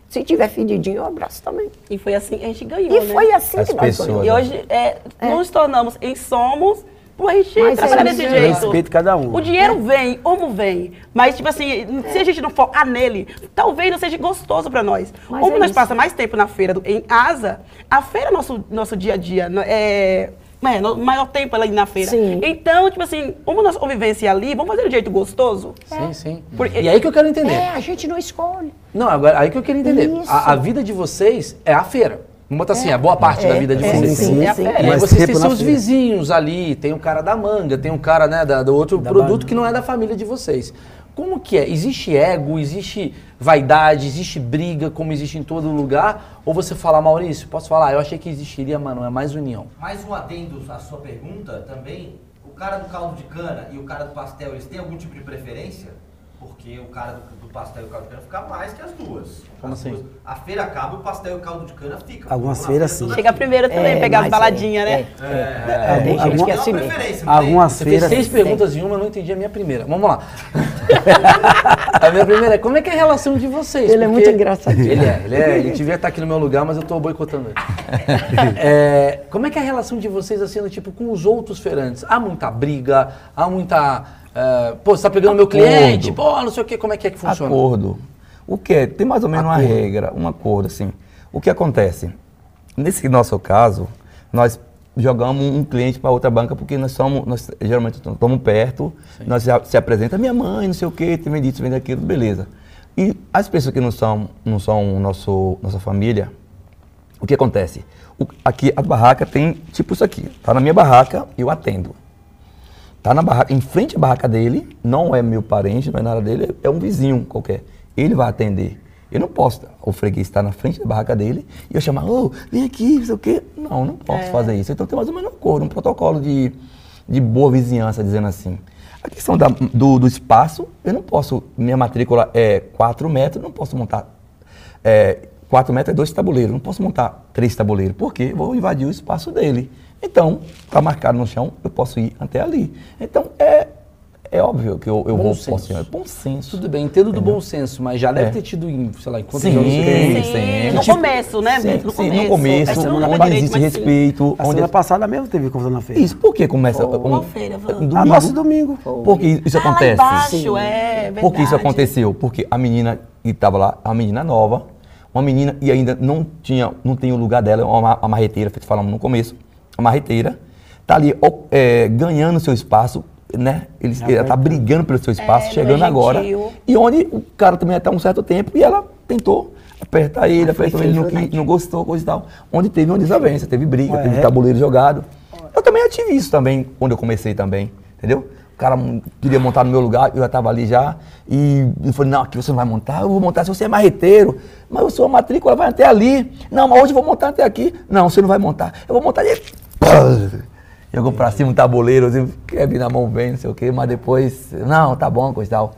Se tiver fedidinho, eu abraço também. E foi assim que a gente ganhou, E né? foi assim As que nós pessoas, ganhamos. E hoje é, nos tornamos em somos por a gente Mas trabalhar é desse jeito. respeito cada um. O dinheiro vem, como vem. Mas, tipo assim, se a gente não focar nele, talvez não seja gostoso pra nós. Mas como é nós passamos mais tempo na feira, do- em asa, a feira é nosso, nosso dia a dia. no- É, é, no maior tempo ali na feira. Sim. Então, tipo assim, como nossa convivência ali, vamos fazer de jeito gostoso? Sim, sim. Porque- E aí que eu quero entender. É, a gente não escolhe. Não, agora aí que eu queria entender. A, a vida de vocês é a feira. Vamos botar assim, a boa parte da vida de é, vocês. sim, é a sim. feira. E aí Mais vocês têm seus feira. vizinhos ali, tem o cara da manga, tem o cara né, da, do outro Da produto banana. que não é da família de vocês. Como que é? Existe ego, existe vaidade, existe briga, como existe em todo lugar? Ou você fala, Maurício, posso falar? Eu achei que existiria, mano, é mais união. Mais um adendo à sua pergunta também. O cara do caldo de cana e o cara do pastel, eles têm algum tipo de preferência? Porque o cara do, do pastel e o caldo de cana fica mais que as duas. Como As assim? duas- a feira acaba e o pastel e o caldo de cana fica. Algumas feiras, feira sim. Chega aqui. primeiro também, É, pegar as mas baladinhas, é, né? É, É, tem gente que é Tem assim mesmo. tem? Algumas Você fez feiras. seis perguntas em uma, eu não entendi a minha primeira. Vamos lá. a minha primeira é, como é que é a relação de vocês? Ele é muito engraçadinho. Ele é, ele é. Ele devia estar aqui no meu lugar, mas eu estou boicotando ele. É, como é que é a relação de vocês, assim, no tipo, com os outros feirantes? Há muita briga, há muita... é, pô, você tá pegando meu cliente, pô, não sei o quê, como é que é que funciona? Acordo. O que é? Tem mais ou menos uma regra, um acordo, assim. O que acontece? Nesse nosso caso, nós jogamos um cliente para outra banca porque nós somos, nós geralmente estamos perto, nós se, se apresenta minha mãe, não sei o quê, tem vendido, vende aquilo, beleza. E as pessoas que não são, não são nosso, nossa família, o que acontece? O- aqui a barraca tem tipo isso aqui. Tá na minha barraca, eu atendo. Tá na barraca, em frente à barraca dele, não é meu parente, não é nada dele, é um vizinho qualquer. Ele vai atender. Eu não posso, o freguês está na frente da barraca dele e eu chamar, ô, vem aqui, não sei o quê. Não, não posso fazer isso. Então tem mais ou menos um coro, um protocolo de, de boa vizinhança, dizendo assim. A questão da- do, do espaço, eu não posso, minha matrícula é 4 metros, não posso montar é, 4 metros é dois tabuleiros, não posso montar três tabuleiros, porque eu vou invadir o espaço dele. Então, está marcado no chão, eu posso ir até ali. Então, é, é óbvio que eu, eu Bom vou... senso. Posso ir. É bom senso. Tudo bem, entendo do bom senso, mas já deve É. ter tido, em, sei lá, em quantos Sim, anos você tem? sim. Sim, no Tipo, começo, né, Sim? No sim, começo. no começo, dava onde direito, existe respeito. A onde... semana passada mesmo teve confusão na feira. Isso, por que começa... Qual feira, Van? domingo. A nossa domingo. Por que isso Ah, lá acontece? embaixo, é verdade. Por que isso aconteceu? Porque a menina que estava lá, a menina nova, uma menina e ainda não tinha, não tem o lugar dela, uma, uma marreteira, feito falamos no começo, marreteira, tá ali é, ganhando seu espaço, né? Ele, ela tá brigando pelo seu espaço, É, chegando é agora. E onde o cara também até um certo tempo e ela tentou apertar ele, apertou ele, não, quis, não gostou, coisa e tal. Onde teve uma desavença, teve briga, Ué, teve é? tabuleiro jogado. Eu também já tive isso também, quando eu comecei também, entendeu? O cara queria montar no meu lugar, eu já estava ali já, e eu falei, não, aqui você não vai montar, eu vou montar se você é marreteiro, mas a sua matrícula vai até ali. Não, mas hoje eu vou montar até aqui. Não, você não vai montar, eu vou montar ali. Jogou pra cima um tabuleiro, assim, quer vir na mão bem, não sei o quê, mas depois, não, tá bom, coisa e tal.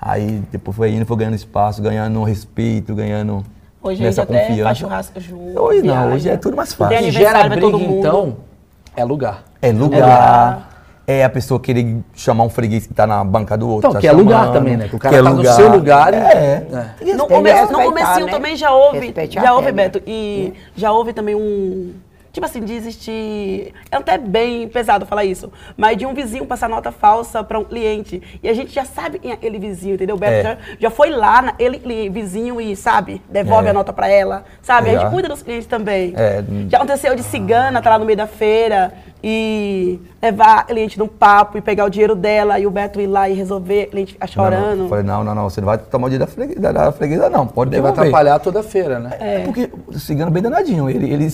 Aí depois foi indo, foi ganhando espaço, ganhando respeito, ganhando Hoje a gente nessa até faz confiança. churrasco junto. Hoje não, viaja. hoje é tudo mais fácil. O que gera vai briga, todo mundo. então, é lugar. É lugar. É a pessoa querer chamar um freguês que tá na banca do outro. Então, tá que é lugar chamando, também, né? Que o cara que é tá no seu lugar e- É. É. No, Tem come, que no comecinho né? também já houve, já houve. Beto, e já houve também um, tipo assim, de existir, é até bem pesado falar isso, mas de um vizinho passar nota falsa para um cliente, e a gente já sabe quem é aquele vizinho, entendeu? O Beto É. já, já foi lá, na, ele, ele, vizinho, e sabe, devolve É. a nota para ela, sabe? A Já. gente cuida dos clientes também. É. Já aconteceu de cigana, tá lá no meio da feira, e levar a cliente num papo e pegar o dinheiro dela, e o Beto ir lá e resolver, a cliente ficar Não, não. chorando. Eu Falei, não, não, não, você não vai tomar o dinheiro da freguesa, da, da freguesa não, pode vai devolver. atrapalhar toda a feira, né? É porque o cigano é bem danadinho, ele... ele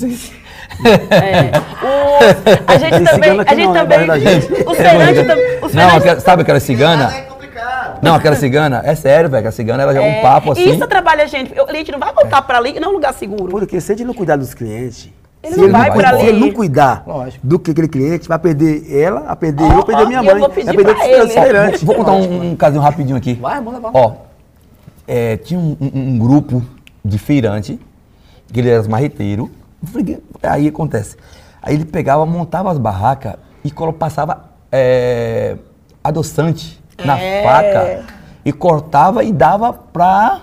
É. Os- a gente também. A gente não, né, também. gente. Os feirantes também. Não, feirantes- aquela- sabe aquela cigana? É complicado. Não, aquela cigana, é sério, velho, a cigana ela joga um é, papo assim. Isso atrapalha a gente. O cliente não vai voltar pra ali, que não é um lugar seguro. Porque se a gente não cuidar dos clientes, Ele se não ele vai por ali. se ele não cuidar Lógico. do que aquele cliente, vai perder ela, vai perder Ó, eu, perder ó, minha mãe, vai perder os feirantes. Vou contar um, um casinho rapidinho aqui. Vai, manda lá. Ó, é, tinha um, um- um grupo de feirante, que ele era marreteiro. Aí acontece. Aí ele pegava, montava as barracas e passava é, adoçante na É. faca e cortava e dava pra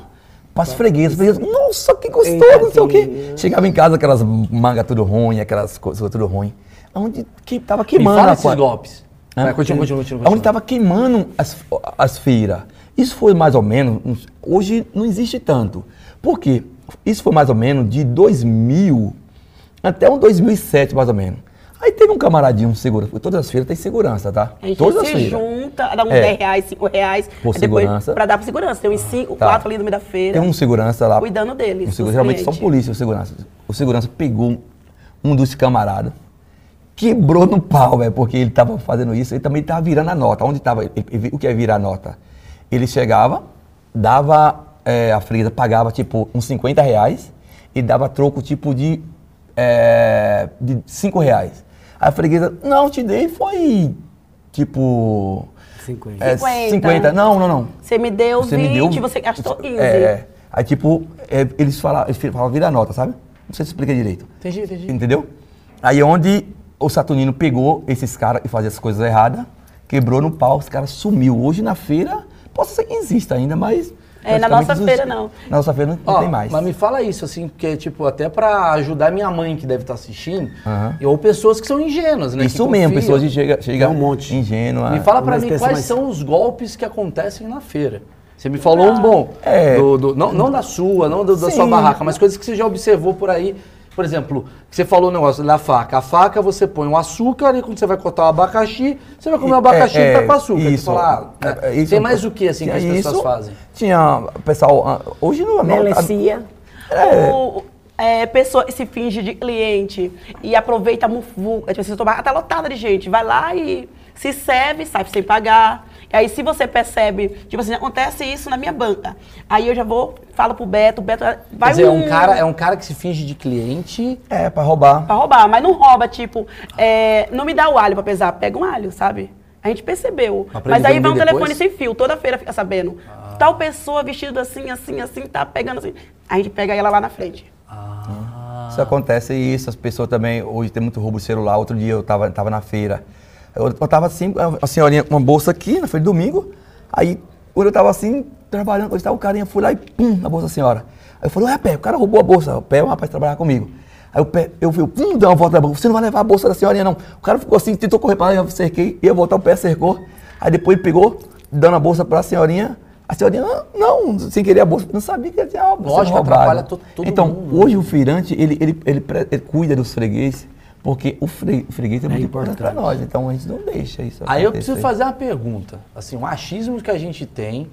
as freguesas. As freguesas, Nossa, que gostoso, Eita, não sei o quê. que- Chegava em casa aquelas mangas tudo ruim, aquelas coisas tudo ruim. Onde que tava Me queimando. fala a esses golpes. Hã? Vai, continua, continua, continua. Onde estava queimando as, as feiras. Isso foi mais ou menos, hoje não existe tanto. Por quê? Isso foi mais ou menos de 2000 até um 2007, mais ou menos. Aí teve um camaradinho, um segurança, porque todas as feiras têm segurança, tá? A gente todas as se feiras. junta, dá uns É. 10 reais, 5 reais. Por segurança. Pra dar pra segurança. Tem uns 5, Tá. 4 ali no meio da feira. Tem um segurança lá. Cuidando deles, Um segurança, geralmente são polícia, o segurança. O segurança pegou um dos camaradas, quebrou no pau, velho, porque ele tava fazendo isso. Ele também tava virando a nota. Onde tava? ele- ele- o que é virar a nota? Ele chegava, dava, é, a freguesa pagava tipo uns 50 reais e dava troco tipo de, é, de 5 reais. Aí a freguesa, não, te dei, foi tipo. 50. é, 50. 50. Não, não, não. Você me deu Você 20, me deu. você gastou 15. É, é. Aí, tipo, é, eles falavam, eles falavam vira nota, sabe? Não sei se explica direito. Entendi, entendi. Entendeu? Aí onde o Saturnino pegou esses caras e fazia as coisas erradas, quebrou no pau, os caras sumiu. Hoje na feira, posso ser que exista ainda, mas. É, na nossa os- feira, não. Na nossa feira não, não Ó, tem mais. Mas me fala isso, assim, porque, tipo, até pra ajudar minha mãe que deve estar assistindo, Aham. ou pessoas que são ingênuas, né? Isso que mesmo, confiam. pessoas que chega, chega um monte. ingênua. Me fala pra Uma mim quais mais- são os golpes que acontecem na feira. Você me falou um bom, É. do- do- não, não da sua, não do- da sua barraca, mas coisas que você já observou por aí, Por exemplo, você falou o negócio da faca. A faca você põe o açúcar e quando você vai cortar o abacaxi, você vai comer o abacaxi É, e tá com açúcar. Tu Isso. fala, ah, né? É, isso. Tem mais o que assim que as pessoas isso. fazem? Tinha, o pessoal, ah, hoje não... não Melancia. O, é, pessoa se finge de cliente e aproveita a muvuca. Tipo, você toma, tá lotada de gente. Vai lá e se serve, sai sem pagar. E aí, se você percebe, tipo assim, acontece isso na minha banca. Aí eu já vou, falo pro Beto, o Beto vai Quer dizer, é um cara, é um cara que se finge de cliente. É, pra roubar. Pra roubar, mas não rouba, tipo, é, não me dá o alho pra pesar, pega um alho, sabe? A gente percebeu. Mas aí vai um vender telefone depois? sem fio, toda feira fica sabendo. Tal pessoa vestida assim, assim, assim, tá pegando assim. A gente pega ela lá na frente. Isso acontece isso, as pessoas também, hoje tem muito roubo de celular. Outro dia eu tava, tava na feira. Eu, eu tava assim, a senhorinha com uma bolsa aqui, na feira de domingo. Aí, quando eu tava assim, trabalhando, quando estava o carinha, fui lá e pum, na bolsa da senhora. Aí eu falei, ué, Pé, o cara roubou a bolsa. O Pé é um rapaz trabalhava comigo. Aí o Pé, eu vi, pum, deu uma volta na bolsa. Você não vai levar a bolsa da senhorinha, não. O cara ficou assim, tentou correr pra lá, eu cerquei, ia voltar, o Pé cercou. Aí depois ele pegou, dando a bolsa pra senhorinha. A senhorinha, "Ah, não, sem querer a bolsa, não sabia que tinha a bolsa Lógico, roubada. atrapalha to- todo Então, mundo. hoje o feirante, ele, ele, ele, pre- ele cuida dos freguês, porque o, fre, o freguês é muito importante para nós, então a gente não deixa isso Aí eu acontecer. preciso fazer uma pergunta. Assim, um achismo que a gente tem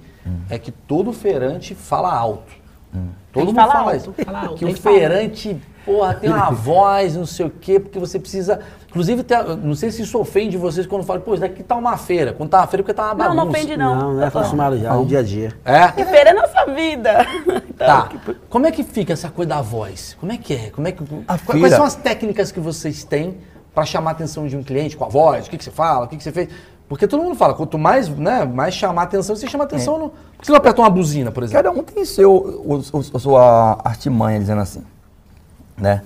é que todo feirante fala alto. Todo Tem que mundo fala alto, isso. fala alto, que o que falar. Porra, tem uma voz, não sei o quê, porque você precisa. Inclusive, tem- não sei se isso ofende vocês quando falam, pô, isso daqui tá uma feira. Quando tá uma feira, porque tá uma bagunça. Não, não ofende não. Não, não é acostumado já, no dia a dia. É? E feira é nossa vida. Então, Tá. Como é que fica essa coisa da voz? Como é que é? Como é que, A quais feira- são as técnicas que vocês têm para chamar a atenção de um cliente com a voz? O que, que você fala? O que, que você fez? Porque todo mundo fala, quanto mais, né, mais chamar a atenção, você chama a atenção. No... Por que você não aperta uma buzina, por exemplo? Cada um tem seu, o, o- a sua artimanha, dizendo assim, né?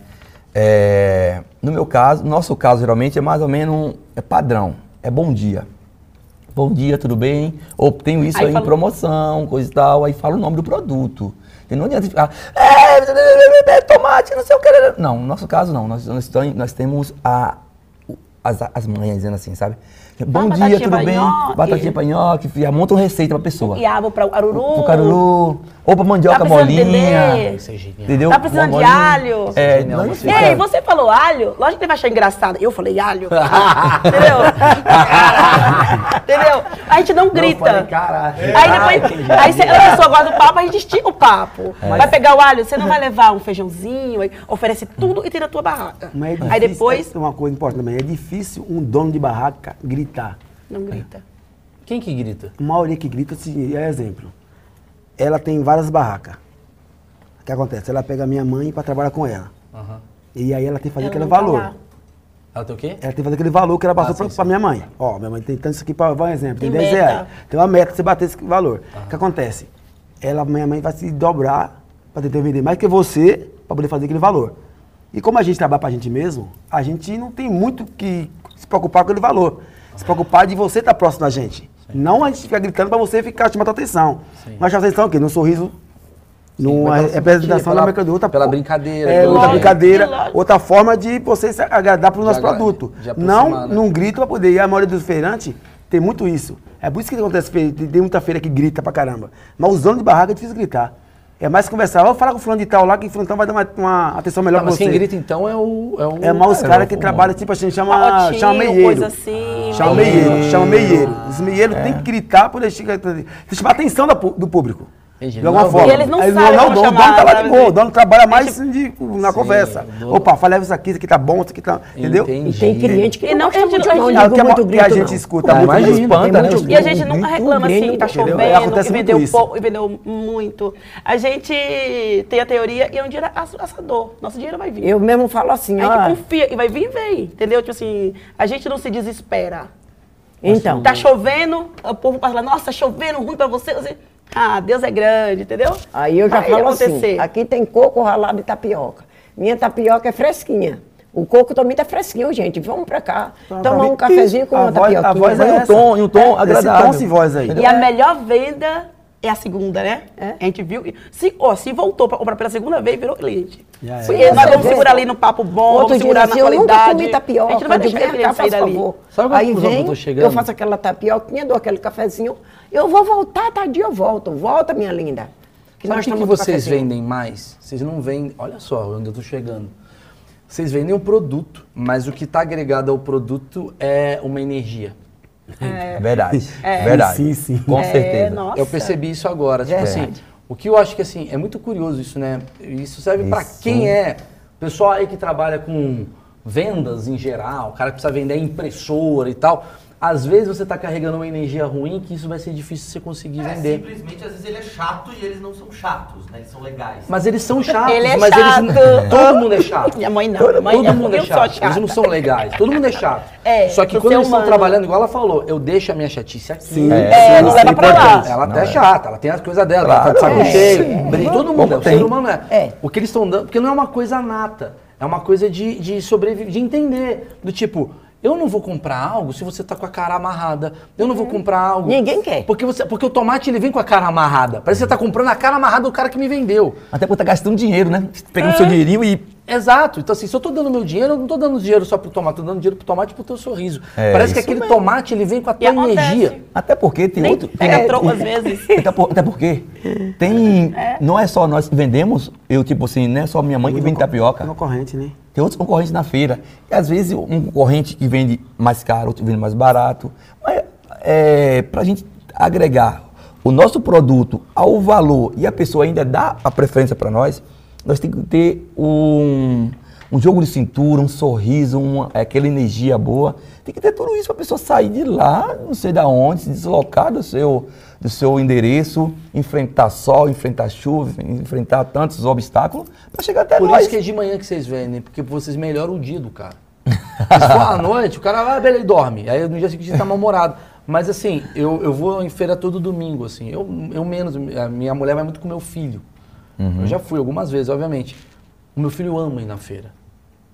É, no meu caso, no nosso caso, geralmente, é mais ou menos, é padrão, é bom dia. Bom dia, tudo bem? Ou tenho isso Aí aí, em fala- promoção, coisa e tal, aí fala o nome do produto. E não adianta ficar, é, é, tomate, não sei o que. Não, no nosso caso não, nós, nós, nós temos a, as, as manhas dizendo assim, sabe? Bom dia, tudo pra bem? nhoque. Batatinha pra nhoque, já monta uma receita pra pessoa. Quiabo para o aruru. Pro caruru, ou pra mandioca Tá molinha. Isso é genial. Entendeu? Tá precisando de Molinha. alho? É, Genial, não, você. E aí, você falou alho? Lógico que ele vai achar engraçado. Eu falei alho. Entendeu? Entendeu? A gente não grita. caralho. Aí depois, aí se a pessoa gosta do papo, a gente estica o papo. Vai pegar o alho, você não vai levar um feijãozinho, aí oferece tudo e tira a tua barraca. Mas é difícil, aí depois, é uma coisa importante também, é difícil um dono de barraca gritar. Não grita. Quem que grita? A maioria que grita, se, é exemplo. Ela tem várias barracas. O que acontece? Ela pega a minha mãe para trabalhar com ela. Aham. E aí ela tem que fazer Ela aquele tá valor. lá. Ela tem o quê? Ela tem que fazer aquele valor que ela passou Ah, pra sim, pra sim. minha mãe. Ó, minha mãe tem tanto isso aqui para um exemplo, tem, Tem 10 meta. reais. Tem uma meta, você bater esse valor. O que acontece? Ela, minha mãe vai se dobrar para tentar vender mais que você para poder fazer aquele valor. E como a gente trabalha pra gente mesmo, a gente não tem muito que se preocupar com aquele valor. Se preocupar de você estar próximo da gente. Não a gente ficar gritando para você ficar chamando a atenção. Mas chamar a atenção o quê? No sorriso, numa pela representação da mercadoria. outra pela brincadeira, É, outra brincadeira, Lógico. outra forma de você se agradar para o nosso produto. Não né? num grito para poder. E a maioria dos feirantes tem muito isso. É por isso que acontece, tem tem muita feira que grita pra caramba. Mas os donos de barraca é difícil gritar. É mais conversar. Vou falar com o fulano de tal lá, que o fulano vai dar uma, uma atenção melhor Tá, pra mas você. quem grita então é o. É, o, É mais os é, caras o- que trabalham, tipo assim, chama, chama meieiro. coisa assim, Chama meieiro. meieiro, chama meieiro. Os meieiros têm que gritar por eles chamar a atenção do público. Entendi. De alguma Não, forma. e eles não Aí sabem não, como o dono chamar, tá lá de boa, o dono trabalha É mais tipo- de- na Sim, conversa. dono- Opa, fala isso aqui, isso aqui tá bom, isso aqui tá. Entendeu? Entendi. E tem cliente que E não não- muito não- não, a É liga o que a, muito que a grito, gente não. escuta Ah, muito. espanta, Tem né? muito E a gente nunca grito, reclama assim, grito, tá entendeu? chovendo, que muito vendeu pouco, que vendeu muito. A gente tem a teoria e é um dinheiro ass- assador. Nosso dinheiro vai vir. Eu mesmo falo assim, a gente confia e vai vir, vem. Entendeu? Tipo assim, a gente não se desespera. Então, Tá chovendo, o povo fala, nossa, chovendo ruim pra você. você ah, Deus é grande, entendeu? aí eu já Vai falo acontecer. assim, aqui tem coco ralado e tapioca. Minha tapioca é fresquinha. O coco também tá fresquinho, gente. Vamos pra cá. Tomar um cafezinho com A uma voz- a voz é um tom, e um tom Esse agradável. tom sem voz aí. E a melhor venda é a segunda, né? É. A gente viu. Se, ó, se voltou para comprar pela segunda vez, virou cliente. É. Porque nós vamos segurar ali no papo bom, Outro vamos dia segurar assim, na eu nunca qualidade. comi tapioca. A gente não vai eu deixar digo, esse "Vem cá, cliente sair dali. favor." Sabe Aí que eu vem, eu, chegando? faço aquela tapioquinha, dou aquele cafezinho. Eu vou voltar, tadinho, eu volto. Volta, minha linda. Sabe o que, que vocês cafezinho. vendem mais? Vocês não vendem. Olha só onde eu tô chegando. Vocês vendem um produto, mas o que está agregado ao produto é uma energia. Verdade. Verdade. Sim, sim. Com certeza. nossa. Eu percebi isso agora. Tipo assim, o que eu acho que assim, é muito curioso isso, né? Isso serve para quem é pessoal aí que trabalha com vendas em geral, o cara que precisa vender impressora e tal. Às vezes você está carregando uma energia ruim que isso vai ser difícil você conseguir É, vender. simplesmente, às vezes ele é chato e eles não são chatos, né? Eles são legais. Mas eles são chatos, Ele é mas chato. eles todo mundo é chato. Minha mãe não, Todo, mãe todo é, mundo é chato. chata. Eles não são legais. Todo mundo é chato. É, Só que quando é eles estão humano. trabalhando, igual ela falou, eu deixo a minha chatice aqui. Sim. É, não leva pra lá. Ela até é chata, ela tem as coisas dela, ela tá de Claro. saco É. cheio. brinca, Todo mundo, é, o ser humano é. É. O que eles estão dando, porque não é uma coisa nata, é uma coisa de, de sobreviver, de entender. Do tipo, eu não vou comprar algo se você tá com a cara amarrada. Eu não vou comprar algo. Ninguém quer. Porque, você, porque o tomate ele vem com a cara amarrada. Parece que você tá comprando a cara amarrada do cara que me vendeu. Até porque tá gastando dinheiro, né? Pegando seu dinheirinho e. Exato. Então, assim, se eu tô dando meu dinheiro, eu não tô dando dinheiro só pro tomate, tô dando dinheiro pro tomate e pro teu sorriso. É, Parece que aquele tomate, ele vem com a tua energia. Até porque tem Nem outro. pega tem- troco às vezes. Até, por- até porque tem. Não é só nós que vendemos, eu, tipo assim, não é só minha mãe que vende tapioca. Uma corrente, né? Tem outros concorrentes na feira. E às vezes um concorrente que vende mais caro, outro vende mais barato. Mas é, para a gente agregar o nosso produto ao valor e a pessoa ainda dá a preferência para nós, nós temos que ter um, um jogo de cintura, um sorriso, uma, aquela energia boa. Tem que ter tudo isso para a pessoa sair de lá, não sei da onde, se deslocar do seu, do seu endereço, enfrentar sol, enfrentar chuva, enfrentar tantos obstáculos, para chegar até Por nós. isso que é de manhã que vocês vendem, porque vocês melhoram o dia do cara. Se for à noite, o cara vai, beleza, ele dorme. Aí no dia seguinte ele tá mal-humorado. Mas assim, eu, eu vou em feira todo domingo, assim. Eu, eu menos, a minha mulher vai muito com meu filho. Eu já fui algumas vezes, obviamente. O meu filho ama ir na feira.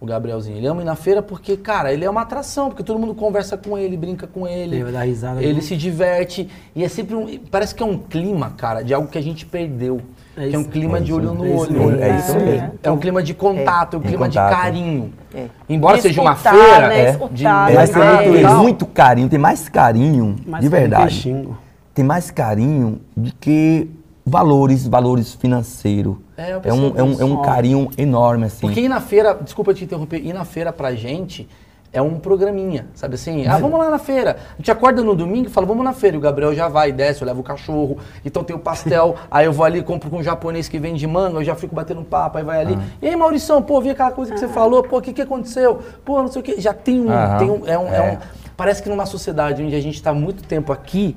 O Gabrielzinho. Ele ama ir na feira porque, cara, ele é uma atração, porque todo mundo conversa com ele, brinca com ele. Ele vai dar risada Ele se diverte. E é sempre um. Parece que é um clima, cara, de algo que a gente perdeu. É que é um clima É de olho no olho. É isso mesmo. É um clima de contato, é um clima de carinho. É. Embora De seja uma escutar, feira, né? é, Escutar, de Mas tem muito, muito carinho, tem mais carinho, Mais de verdade. Tem mais carinho do que valores, valores financeiros. É, É um, é um, é um carinho enorme, assim. Porque ir na feira, desculpa te interromper, ir na feira pra gente é um programinha, sabe assim? Ah, vamos lá na feira. A gente acorda no domingo e fala, vamos na feira. E o Gabriel já vai, desce, eu levo o cachorro. Então tem o pastel, aí eu vou ali, compro com um japonês que vende manga, eu já fico batendo papo, aí vai ali. E aí, Maurição, pô, vi aquela coisa que você falou, pô, o que, que aconteceu? Pô, não sei o quê. Já tem um, tem um, é um, é um- É. Parece que numa sociedade onde a gente está muito tempo aqui,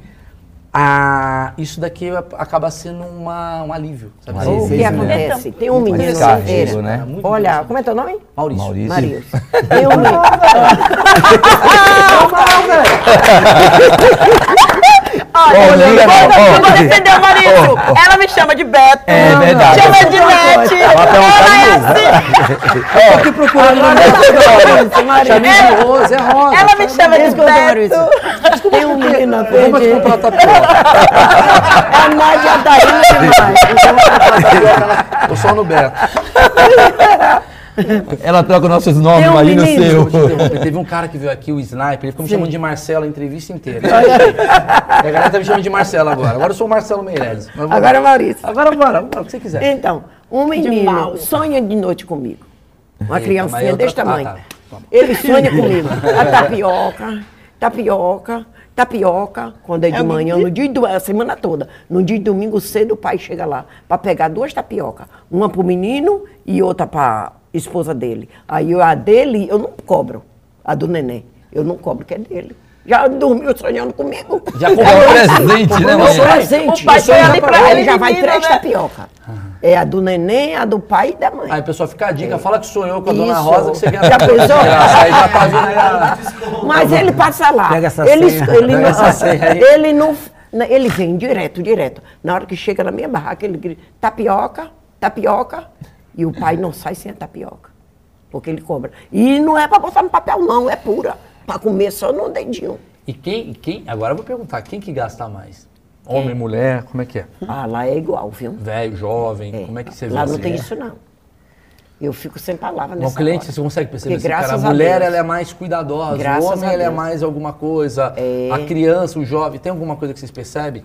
ah, isso daqui acaba sendo uma, um alívio. Sabe? Um? O que acontece? Tem um menino na feira. né? Muito Olha, como é teu nome? Maurício. Maurício. Marius. Tem um menino. Olha, eu liga, vou, não, eu vou defender o Maurício. Ela me chama de Beto. É verdade. Chama de Nete. Ela tem um Ela é assim. Eu tô aqui procurando no Chamei de Rosa, é Rosa. Ela me chama de Beto. Tem um menino uma tapioca. A Nádia rindo demais. Tô só no Beto. Ela troca nossos nomes, um imagina o seu. Teve um cara que veio aqui, o Sniper, ele ficou me chamando de Marcelo a entrevista inteira. A galera tá me chamando de Marcelo agora. Agora eu sou o Marcelo Meirelles. Agora, Maurício. Agora bora, bora, o que você quiser. Então, um menino sonha de noite comigo. Uma mas criancinha outra- desse tamanho. ah, tá. Toma. Ele sonha comigo. A tapioca, tapioca, tapioca. Quando é de É o manhã, no dia do, a semana toda. No dia de domingo cedo, o pai chega lá para pegar duas tapiocas. Uma pro menino e outra pra esposa dele. Aí a dele, eu não cobro. A do neném. Eu não cobro, que é dele. Já dormiu sonhando comigo. Já É um comprou presente, né, Comprou mãe? presente. O pai foi ali pra ele, ele, já vai três né? tapioca. É a do neném, a do pai e da mãe. Aí, pessoal, fica a dica. Fala que sonhou com a Dona Isso. Rosa que você ganha Já pensou? Graça, Aí já tá. Mas ele passa lá. Pega essa ele, senha. ele, Pega não, essa senha aí. ele não. Ele vem direto, direto. Na hora que chega na minha barraca, ele grita: tapioca, tapioca. E o pai não sai sem a tapioca. Porque ele cobra. E não é para botar no papel, não, é pura. Para comer só no dedinho. E quem, quem... Agora eu vou perguntar, quem que gasta mais? Homem, mulher, como é que é? Ah, lá é igual, viu? Velho, jovem, É. como é que você vê Lá não assim? tem isso, não. Eu fico sem palavra Um nessa cliente, hora. você consegue perceber Porque assim, cara, a a mulher Deus. ela é mais cuidadosa, Graças o homem ele é mais alguma coisa, É. a criança, o jovem, tem alguma coisa que vocês percebem?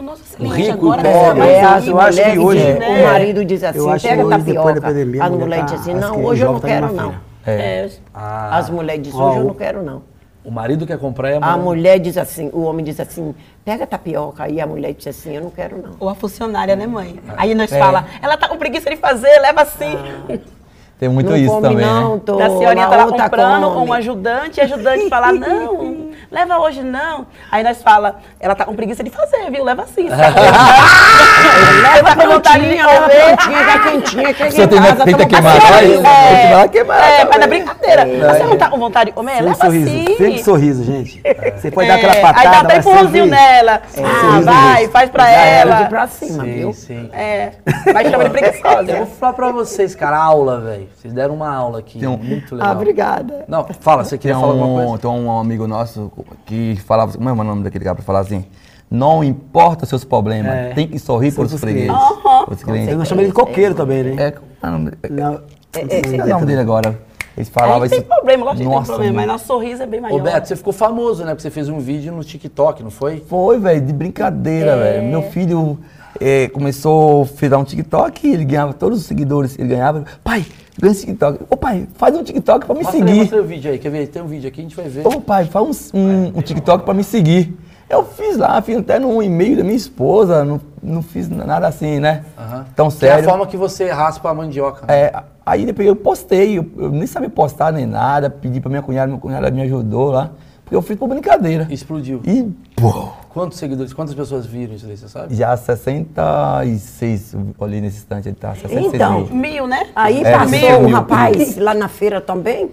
O nosso cliente rico, agora pobre. é É, eu acho que hoje- né? o marido diz assim, Eu acho que pega hoje, tapioca. da pandemia, a a mulher mulher tá- diz assim, não, hoje eu não tá quero não. É. Ah, As mulheres dizem, hoje eu não quero não. o marido quer comprar e a A mulher... mulher diz assim, o homem diz assim, pega tapioca. Aí a mulher diz assim, eu não quero não. Ou a funcionária, né, mãe? Aí nós É. fala, ela tá com preguiça de fazer, leva assim. Tem muito não isso come também, não, né? tô, Da senhorinha tá lá comprando, come. um ajudante, e ajudante fala, não, leva hoje não. Aí nós fala, ela tá com preguiça de fazer, viu? Leva assim. Tá com vontade de comer. quentinha, é quentinha, que é Você em tem, casa, tenta queimar nós? É. Tenta queimar É, mas na brincadeira. Você não tá com vontade de comer? Leva sorriso, assim. sempre sorriso, gente. Você pode dar É, aquela patada, Aí dá até vai empurrãozinho nela. Ah, sorriso vai, faz pra ela. pra cima, Sim, viu? sim. É, mas chama de Eu vou preguiçosa. falar pra vocês, cara, aula, velho. Vocês deram uma aula aqui, Tem um- muito legal. Ah, obrigada. Não, fala, você Tem queria falar alguma um, coisa? tem um amigo nosso que falava, como é o nome daquele cara pra falar assim? Não importa os seus problemas, É. tem que sorrir para os fregueses. clientes. Aham. Os clientes. Eu chamo ele de coqueiro também, né? É, como é o nome- Não, esqueci o nome dele agora. Eles falavam gente tem isso. problema, lógico que tem problema, mas nosso sorriso é bem maior. Ô, Beto, você ficou famoso, né? Porque você fez um vídeo no TikTok, não foi? Foi, velho, de brincadeira, velho. Meu filho eh, começou a fazer um TikTok, ele ganhava todos os seguidores, ele ganhava. Pai, ganha esse TikTok. Ô pai, faz um TikTok pra me Mostra aí, seguir. mostra aí o vídeo aí, quer ver? Tem um vídeo aqui, a gente vai ver. Ô pai, faz um, um, um TikTok pra me seguir. Eu fiz lá, fiz até no e-mail da minha esposa, não, não fiz nada assim, né? Aham. Tão Que é a sério. forma que você raspa a mandioca. né? É, aí depois eu postei, eu, eu nem sabia postar nem nada, pedi pra minha cunhada, minha cunhada me ajudou lá, eu fiz por brincadeira. Explodiu. E, pô, Quantos seguidores, quantas pessoas viram isso aí, você sabe? já 66, eu olhei nesse instante, ele tá 66 Então, mil. Mil, né? Aí É, passou mil, um mil, rapaz lá na feira também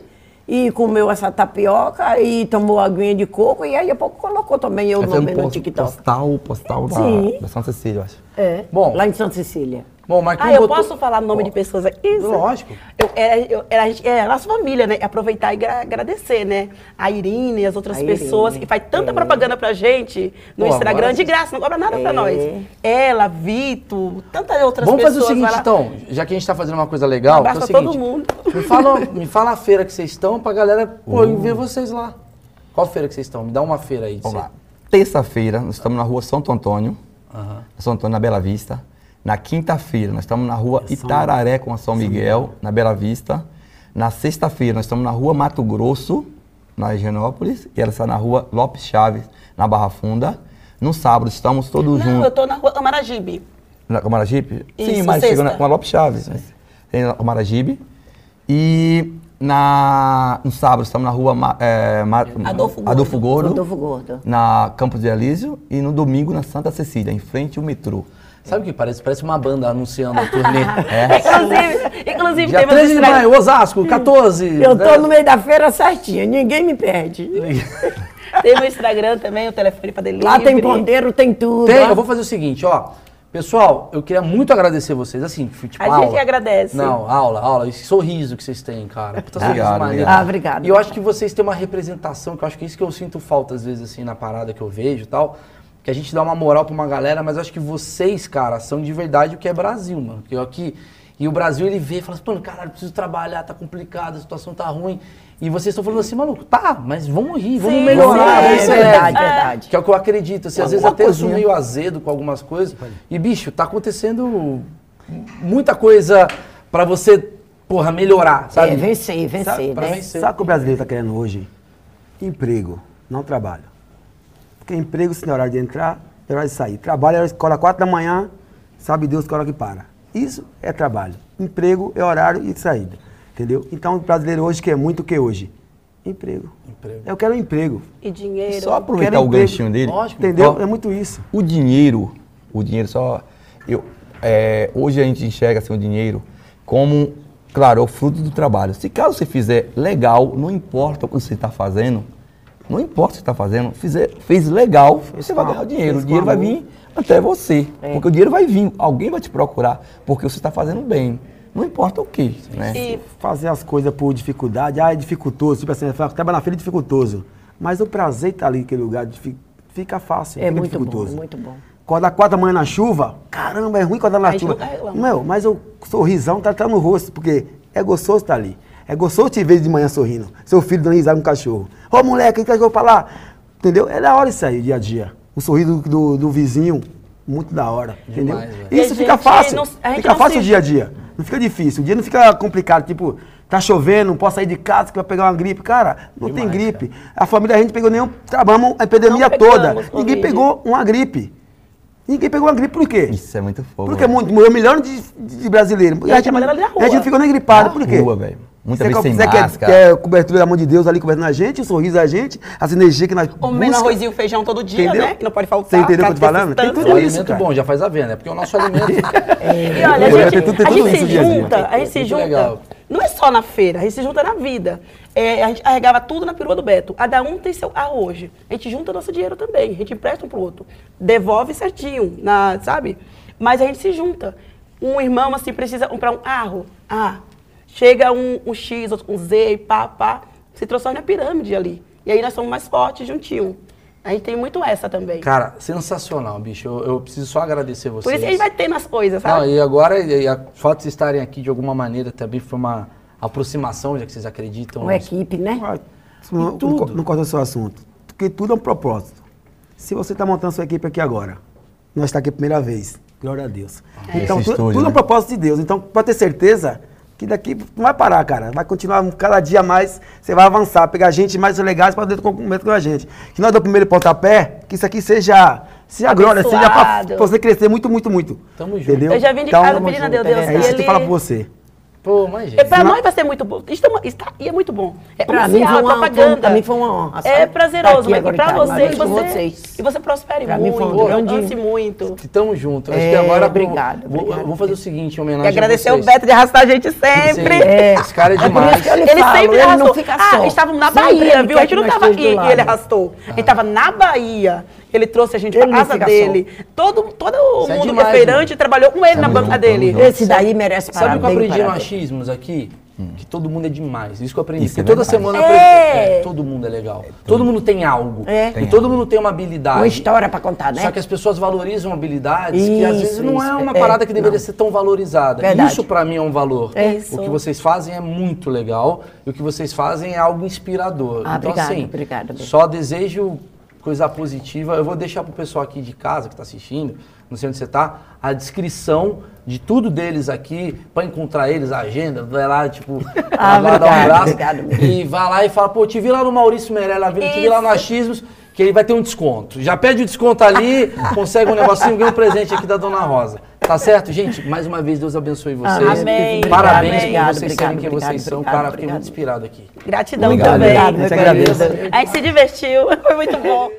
e comeu essa tapioca e tomou aguinha de coco e aí a pouco colocou também eu Aí foi nome um no TikTok. postal, postal da, Sim. da Santa Cecília, eu acho. É, Bom. lá em Santa Cecília. Bom, Marquinhos Ah, eu botou... posso falar nome de pessoas aqui? Isso. Lógico. Eu, é, eu, é, a gente, é a nossa família, né? Aproveitar e gra- agradecer, né? A Irine e as outras A Irine, pessoas que faz tanta é. propaganda pra gente no Pô, Instagram, agora de graça, não cobra nada pra É. nós. Ela, Vito, tantas outras Vamos pessoas. fazer o seguinte, lá. então, já que a gente tá fazendo uma coisa legal, Um é abraço o a todo seguinte, mundo. Me fala, me fala a feira que vocês estão pra galera pô, Uh. ver vocês lá. Qual feira que vocês estão? Me dá uma feira aí. Vamos lá. Terça-feira, nós estamos na rua Santo Antônio. São Antônio, na Bela Vista. Na quinta-feira, nós estamos na rua Itararé com a São Miguel, na Bela Vista. Na sexta-feira, nós estamos na rua Mato Grosso, na Higienópolis. E ela está na rua Lopes Chaves, na Barra Funda. No sábado, estamos todos Não, juntos. eu tô na rua Amaragibe. Na Camaragibe? Sim, mas sexta. chegou na, com a Lopes Chaves. né? Tem na Camaragibe. E na, no sábado estamos na rua é, Ma- Adolfo Gordo. Adolfo Gordo, Rodolfo Gordo. na Campos de Elísio. E no domingo na Santa Cecília, em frente ao metrô. Sabe o que parece? Parece uma banda anunciando a turnê. É. Inclusive, inclusive Dia tem 13 de maio, Osasco, 14. Eu né? tô no meio da feira certinha, ninguém me perde. Tem no Instagram também, o telefone pra delivery. Lá tem ponteiro, tem tudo. Tem, ó. eu vou fazer o seguinte, ó. Pessoal, eu queria muito agradecer vocês, assim, tipo A aula. gente que agradece. Não, aula, aula, esse sorriso que vocês têm, cara. Puta sorriso Obrigado, maneiro. obrigado. Ah, obrigado. E eu acho que vocês têm uma representação, que eu acho que é isso que eu sinto falta, às vezes, assim, na parada que eu vejo e tal. Que a gente dá uma moral pra uma galera, mas eu acho que vocês, cara, são de verdade o que é Brasil, mano. Porque aqui. E o Brasil, ele vê e fala assim, mano, caralho, preciso trabalhar, tá complicado, a situação tá ruim. E vocês estão falando assim, mano, tá, mas vamos rir, vamos Sim, melhorar, sim, vamos é ser verdade, leve. verdade. Que é o que eu acredito. Assim, às vezes até eu sou meio azedo com algumas coisas. E, bicho, tá acontecendo muita coisa pra você, porra, melhorar, sabe? É, vencer, vencer, Sabe, né? vencer. Sabe o que o brasileiro está querendo hoje? Emprego, não trabalho. Porque emprego, se não é hora de entrar, é hora de sair. Trabalho é hora de escola 4 da manhã, sabe Deus que hora que para. Isso é trabalho. Emprego é horário e saída. Entendeu? Então o brasileiro hoje quer muito o que hoje? Emprego. Emprego. Eu quero um emprego. E dinheiro. Só aproveitar Quero o emprego. ganchinho dele. Lógico. Entendeu? Ó, É muito isso. O dinheiro, o dinheiro só. Eu, é, hoje a gente enxerga assim, o dinheiro como, claro, é o fruto do trabalho. Se caso você fizer legal, não importa o que você está fazendo, não importa o que você está fazendo, fizer, fez legal, você vai ganhar o dinheiro. O dinheiro vai vir até você. Porque o dinheiro vai vir, alguém vai te procurar, porque você está fazendo bem. Não importa o que. Né? E Fazer as coisas por dificuldade, ah, é dificultoso. Tipo assim, trabalhar na feira é dificultoso. Mas o prazer de estar ali naquele lugar fica fácil. É fica muito bom, dificultoso. é muito bom. Acordar quatro da manhã na chuva, caramba, é ruim acordar na chuva. Meu, mas o sorrisão tá, tá no rosto, porque é gostoso estar ali. É gostoso te ver de manhã sorrindo. Seu filho dando risada com o cachorro. Ô moleque, que cachorro pra lá? Entendeu? É da hora isso aí, dia a dia. O sorriso do, do, do vizinho, muito da hora. Entendeu? Demais, velho. Isso E a fica gente fácil. não- a fica fácil se- o dia a dia. Não fica difícil. O dia não fica complicado, tipo, Tá chovendo, não posso sair de casa que vai pegar uma gripe. Cara, não tem Demais, gripe. A família a gente pegou nenhum. Trabalhamos a epidemia toda. Ninguém pegou uma gripe. Ninguém pegou uma gripe por quê? Isso é muito fogo. Porque morreu milhões de, de brasileiros. E a, a gente, na a gente ficou nem gripado. Na por quê? rua, velho. Muita Você vez quer- sem você quer, máscara. quer cobertura da mão de Deus ali conversando a gente, o sorriso da gente, as energias que nós Comendo busca. arroz e o feijão todo dia, Entendeu? né? Que não pode faltar. Você entendeu o que eu tô falando? Tem O tudo distância. isso, cara. bom, já faz a venda, é porque o nosso alimento. E olha, a É, gente, tem tudo- tem a gente se dia a dia. junta, a gente se Muito junta. legal. Não é só na feira, a gente se junta na vida. É, a gente arregava tudo na perua do Beto. Cada um tem seu carro hoje. A gente junta nosso dinheiro também. A gente empresta um pro outro. Devolve certinho, na, sabe? Mas a gente se junta. Um irmão, assim, precisa comprar um carro. Ah, chega um, um X, outro um Z, e pá, pá. Se transforma na pirâmide ali. E aí nós somos mais fortes juntinho. A gente tem muito essa também. Cara, sensacional, bicho. Eu, eu preciso só agradecer vocês. Por isso que a gente vai ter nas coisas, Não, sabe? e agora, e a fato de vocês estarem aqui de alguma maneira também foi uma aproximação, já que vocês acreditam. Uma equipe, né? Ah, Não, tudo. não, não corta o seu assunto. Porque tudo é um propósito. Se você está montando sua equipe aqui agora, nós estamos aqui a primeira vez. Glória a Deus. Então, Esse tu- estúdio, tudo é né? um propósito de Deus. Então, pode ter certeza que daqui não vai parar, cara. Vai continuar cada dia mais, você vai avançar, pegar gente mais legais para dentro do comprometo com a gente. Que nós do primeiro pontapé, que isso aqui seja, seja glória, seja para você crescer muito, muito, muito. Tamo junto. Entendeu? Eu já vim de Então, casa pedindo a junto. Deus, Deus, É isso que ele- eu falo pra você. Pô, mas É, gente. pra nós vai ser muito bom. Isso é, tá- e é muito bom. É Pra comercial, mim foi é uma- propaganda. pra mim foi uma honra, É prazeroso, Tá mas pra você, e você, vocês. e você prospere Pra mim muito, foi um grande- muito. Que tamo junto. Acho É, que agora obrigado, vou, obrigado. vou fazer o seguinte, em E homenagem agradecer a o vocês. Beto de arrastar a gente sempre. Sim, Esse cara é É demais. Ele falo, sempre ele arrastou. não fica ah, só. estávamos na Sempre Bahia, ele viu? A gente não que nós tava esteja aqui e ele arrastou. A gente tava na Bahia. Ele trouxe a gente não casa dele. Todo, todo o Isso é mundo refeirante mano. trabalhou com ele na Tamo banca dele. Esse daí merece Sabe o que eu parabéns, aprendi no parabéns. achismos aqui? Que todo mundo é demais. Isso que eu aprendi. Isso Porque é toda semana eu É. aprendi. É, todo mundo é legal. todo mundo tem algo. É. E Tem todo mundo tem uma habilidade. Uma história pra contar, né? Só que as pessoas valorizam habilidades que às Isso, vezes não é isso. uma É, parada que deveria não. ser tão valorizada. Verdade. Isso pra mim é um valor. É isso. O que vocês fazem é muito legal e o que vocês fazem é algo inspirador. Ah, então obrigada, assim, obrigada, só desejo coisa positiva. Eu vou deixar pro pessoal aqui de casa que tá assistindo, não sei onde você tá, a descrição de tudo deles aqui, pra encontrar eles, a agenda, vai lá, tipo, Ah, vai lá dar um abraço obrigado, e vai lá e fala, pô, te vi lá no Maurício Meirelles, te vi lá no Achismos, que ele vai ter um desconto. Já pede o desconto ali, consegue um negocinho, ganha um presente aqui da Dona Rosa. Tá certo, gente? Mais uma vez, Deus abençoe vocês. Amém. Parabéns Amém. por Obrigado, vocês obrigado, serem quem obrigado, vocês são. obrigado, Cara, fiquei muito inspirado aqui. Gratidão Obrigado, também. Obrigado, Eu te agradeço. A gente se divertiu, foi muito bom.